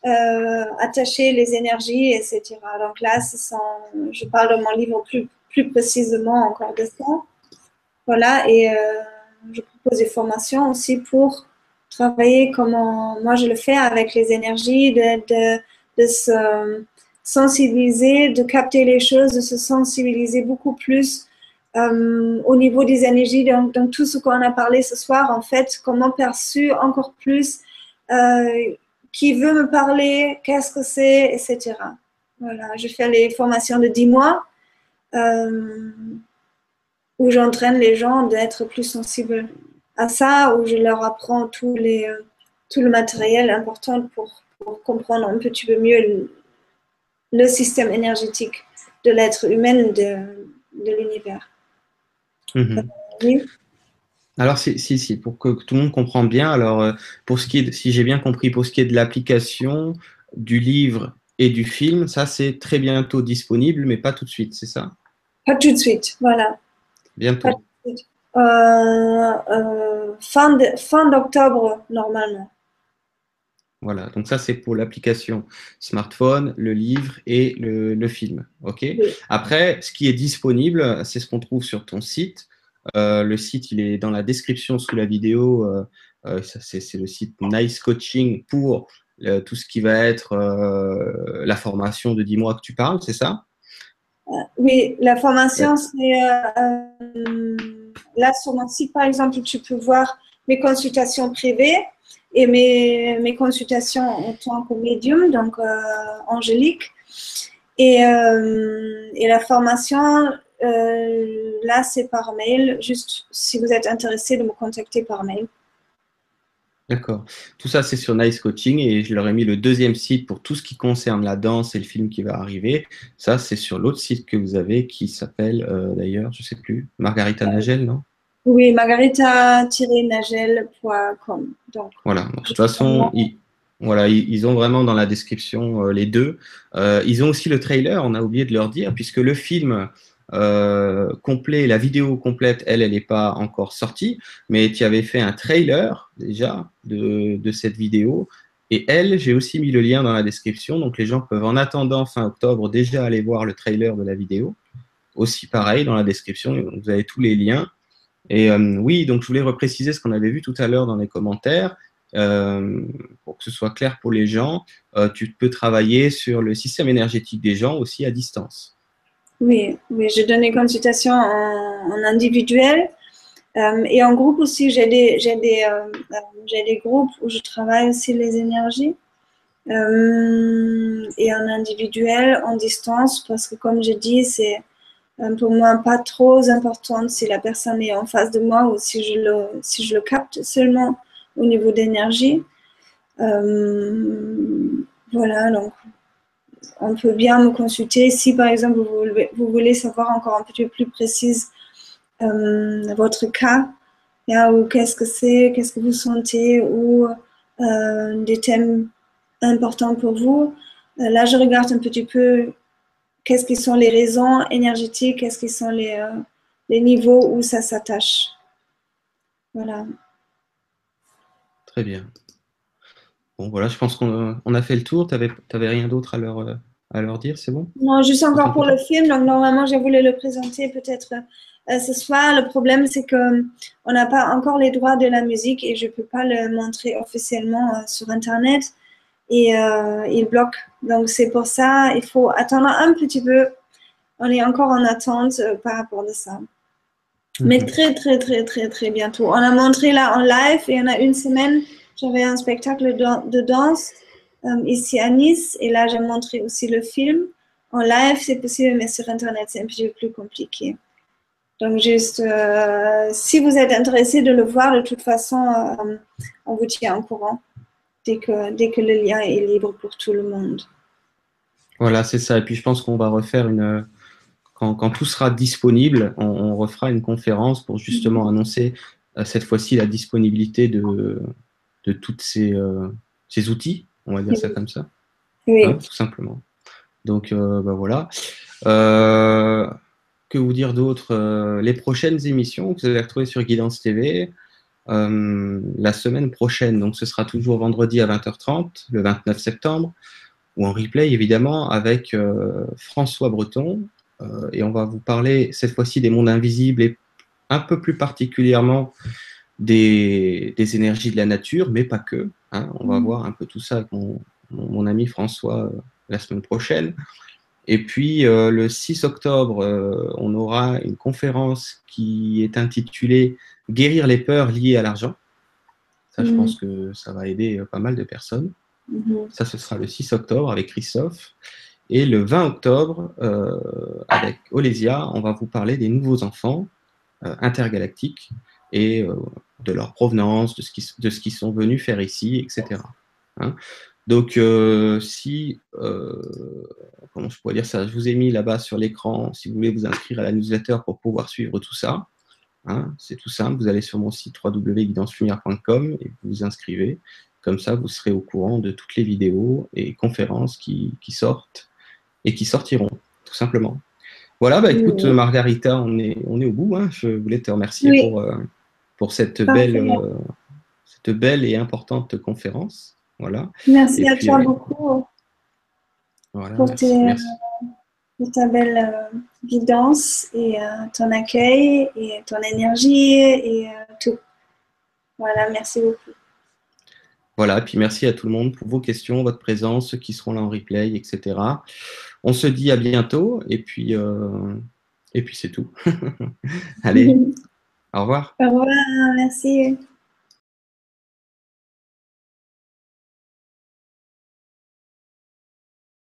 S2: euh, attacher les énergies, etc. Donc là, je parle dans mon livre plus, plus précisément encore de ça. Voilà, et je propose des formations aussi pour travailler comment moi je le fais avec les énergies, de, de, se sensibiliser, de capter les choses, de se sensibiliser beaucoup plus euh, au niveau des énergies, dans, tout ce qu'on a parlé ce soir, en fait, comment perçu encore plus, euh, qui veut me parler, qu'est-ce que c'est, etc. Voilà, je fais les formations de 10 mois euh, où j'entraîne les gens d'être plus sensibles à ça, où je leur apprends tout, les, tout le matériel important pour, pour comprendre un petit peu mieux le système énergétique de l'être humain, de, de l'univers.
S1: Mhm. Oui. Alors, si, si, pour que tout le monde comprenne bien, alors, euh, pour ce qui est, si j'ai bien compris, pour ce qui est de l'application, du livre et du film, ça, c'est très bientôt disponible, mais pas tout de suite, c'est ça?
S2: Pas tout de suite, voilà.
S1: Bientôt.
S2: Euh, euh, fin d'octobre, normalement.
S1: Voilà, donc ça c'est pour l'application smartphone, le livre et le, film. Ok? Après, ce qui est disponible, c'est ce qu'on trouve sur ton site. Euh, le site, il est dans la description sous la vidéo. Euh, euh, c'est le site Nice Coaching pour tout ce qui va être la formation de 10 mois que tu parles, c'est ça?
S2: Oui, la formation, c'est là sur mon site, par exemple, tu peux voir mes consultations privées et mes, mes, consultations en tant que médium, donc euh, angélique. Et, euh, et, la formation, euh, là, c'est par mail. Juste si vous êtes intéressé de me contacter par mail.
S1: D'accord. Tout ça, c'est sur Nice Coaching et je leur ai mis le deuxième site pour tout ce qui concerne la danse et le film qui va arriver. Ça, c'est sur l'autre site que vous avez qui s'appelle d'ailleurs, je ne sais plus, Margarita Nagel, non?
S2: Oui, margarita-nagel.com.
S1: Voilà, de toute façon, ils, voilà, ils ont vraiment dans la description euh, les deux. Euh, ils ont aussi le trailer, on a oublié de leur dire, puisque le film euh, complet, la vidéo complète, elle, elle n'est pas encore sortie, mais tu avais fait un trailer déjà de, de cette vidéo. Et elle, j'ai aussi mis le lien dans la description, donc les gens peuvent en attendant fin octobre déjà aller voir le trailer de la vidéo. Aussi pareil, dans la description, vous avez tous les liens. Et euh, oui, donc je voulais repréciser ce qu'on avait vu tout à l'heure dans les commentaires. Euh, pour que ce soit clair pour les gens, tu peux travailler sur le système énergétique des gens aussi à distance.
S2: Oui, oui je donne des consultations en, individuel et en groupe aussi. J'ai des, des, des, groupes où je travaille aussi les énergies et en individuel, en distance, parce que comme je dis, c'est pour moi pas trop importante si la personne est en face de moi ou si je le, si je le capte seulement au niveau d'énergie. Euh, voilà, donc on peut bien me consulter si par exemple vous, voulez savoir encore un petit peu plus précise euh, votre cas, ou qu'est-ce que c'est, qu'est-ce que vous sentez, ou euh, des thèmes importants pour vous. là, je regarde un petit peu qu'est-ce qui sont les raisons énergétiques, qu'est-ce qui sont les, euh, les niveaux où ça s'attache. Voilà.
S1: Très bien. Bon, voilà, je pense qu'on a fait le tour. Tu n'avais rien d'autre à leur, à leur dire, c'est bon?
S2: Non, juste encore pour le film. Donc, normalement, j'ai voulu le présenter peut-être euh, ce soir. Le problème, c'est qu'on n'a pas encore les droits de la musique et je ne peux pas le montrer officiellement euh, sur Internet et euh, il bloque. Donc c'est pour ça, il faut attendre un petit peu. On est encore en attente euh, par rapport à ça. Mais très, très, très, très, très bientôt. On a montré là en live et on a une semaine, j'avais un spectacle de, danse euh, ici à Nice et là j'ai montré aussi le film. En live, c'est possible, mais sur Internet, c'est un petit peu plus compliqué. Donc, juste, si vous êtes intéressé de le voir, de toute façon, on vous tient au courant dès que, dès que le lien est libre pour tout le monde.
S1: Voilà, c'est ça. Et puis je pense qu'on va refaire une. Quand, quand, tout sera disponible, on, refera une conférence pour justement mhm. annoncer euh, cette fois-ci la disponibilité de, de tous ces, euh, ces, outils, on va dire ça comme ça.
S2: Oui. Hein,
S1: tout simplement. Donc, euh, bah, voilà. Euh, que vous dire d'autre euh, Les prochaines émissions que vous allez retrouver sur Guidance TV euh, la semaine prochaine, donc ce sera toujours vendredi à 20h30, le 29 septembre, ou en replay évidemment avec François Breton. et on va vous parler cette fois-ci des mondes invisibles et un peu plus particulièrement des, énergies de la nature, mais pas que. Hein. On va mmh. voir un peu tout ça avec mon ami François la semaine prochaine. Et puis euh, le 6 octobre, euh, on aura une conférence qui est intitulée Guérir les peurs liées à l'argent. Ça, je mhm. pense que ça va aider euh, pas mal de personnes. Mhm. Ça, ce sera le 6 octobre avec Christophe. Et le 20 octobre, avec Olesia, on va vous parler des nouveaux enfants intergalactiques et de leur provenance, de ce qu'ils sont venus faire ici, etc. Donc, euh, si, euh, comment je pourrais dire ça, je vous ai mis là-bas sur l'écran, si vous voulez vous inscrire à la newsletter pour pouvoir suivre tout ça, hein, c'est tout simple, vous allez sur mon site www.guidancelumière.com et vous vous inscrivez. Comme ça, vous serez au courant de toutes les vidéos et conférences qui, sortent et qui sortiront, tout simplement. Voilà, bah, écoute, Margarita, on est, on est au bout. Hein. Je voulais te remercier pour, euh, pour cette, belle, cette belle et importante conférence. Voilà.
S2: Merci à toi euh, beaucoup pour, ta belle euh, guidance et euh, ton accueil et ton énergie et tout. Voilà, merci beaucoup.
S1: Voilà, puis merci à tout le monde pour vos questions, votre présence, ceux qui seront là en replay, etc. On se dit à bientôt et puis, et puis c'est tout. Allez, au revoir.
S2: Au revoir, merci.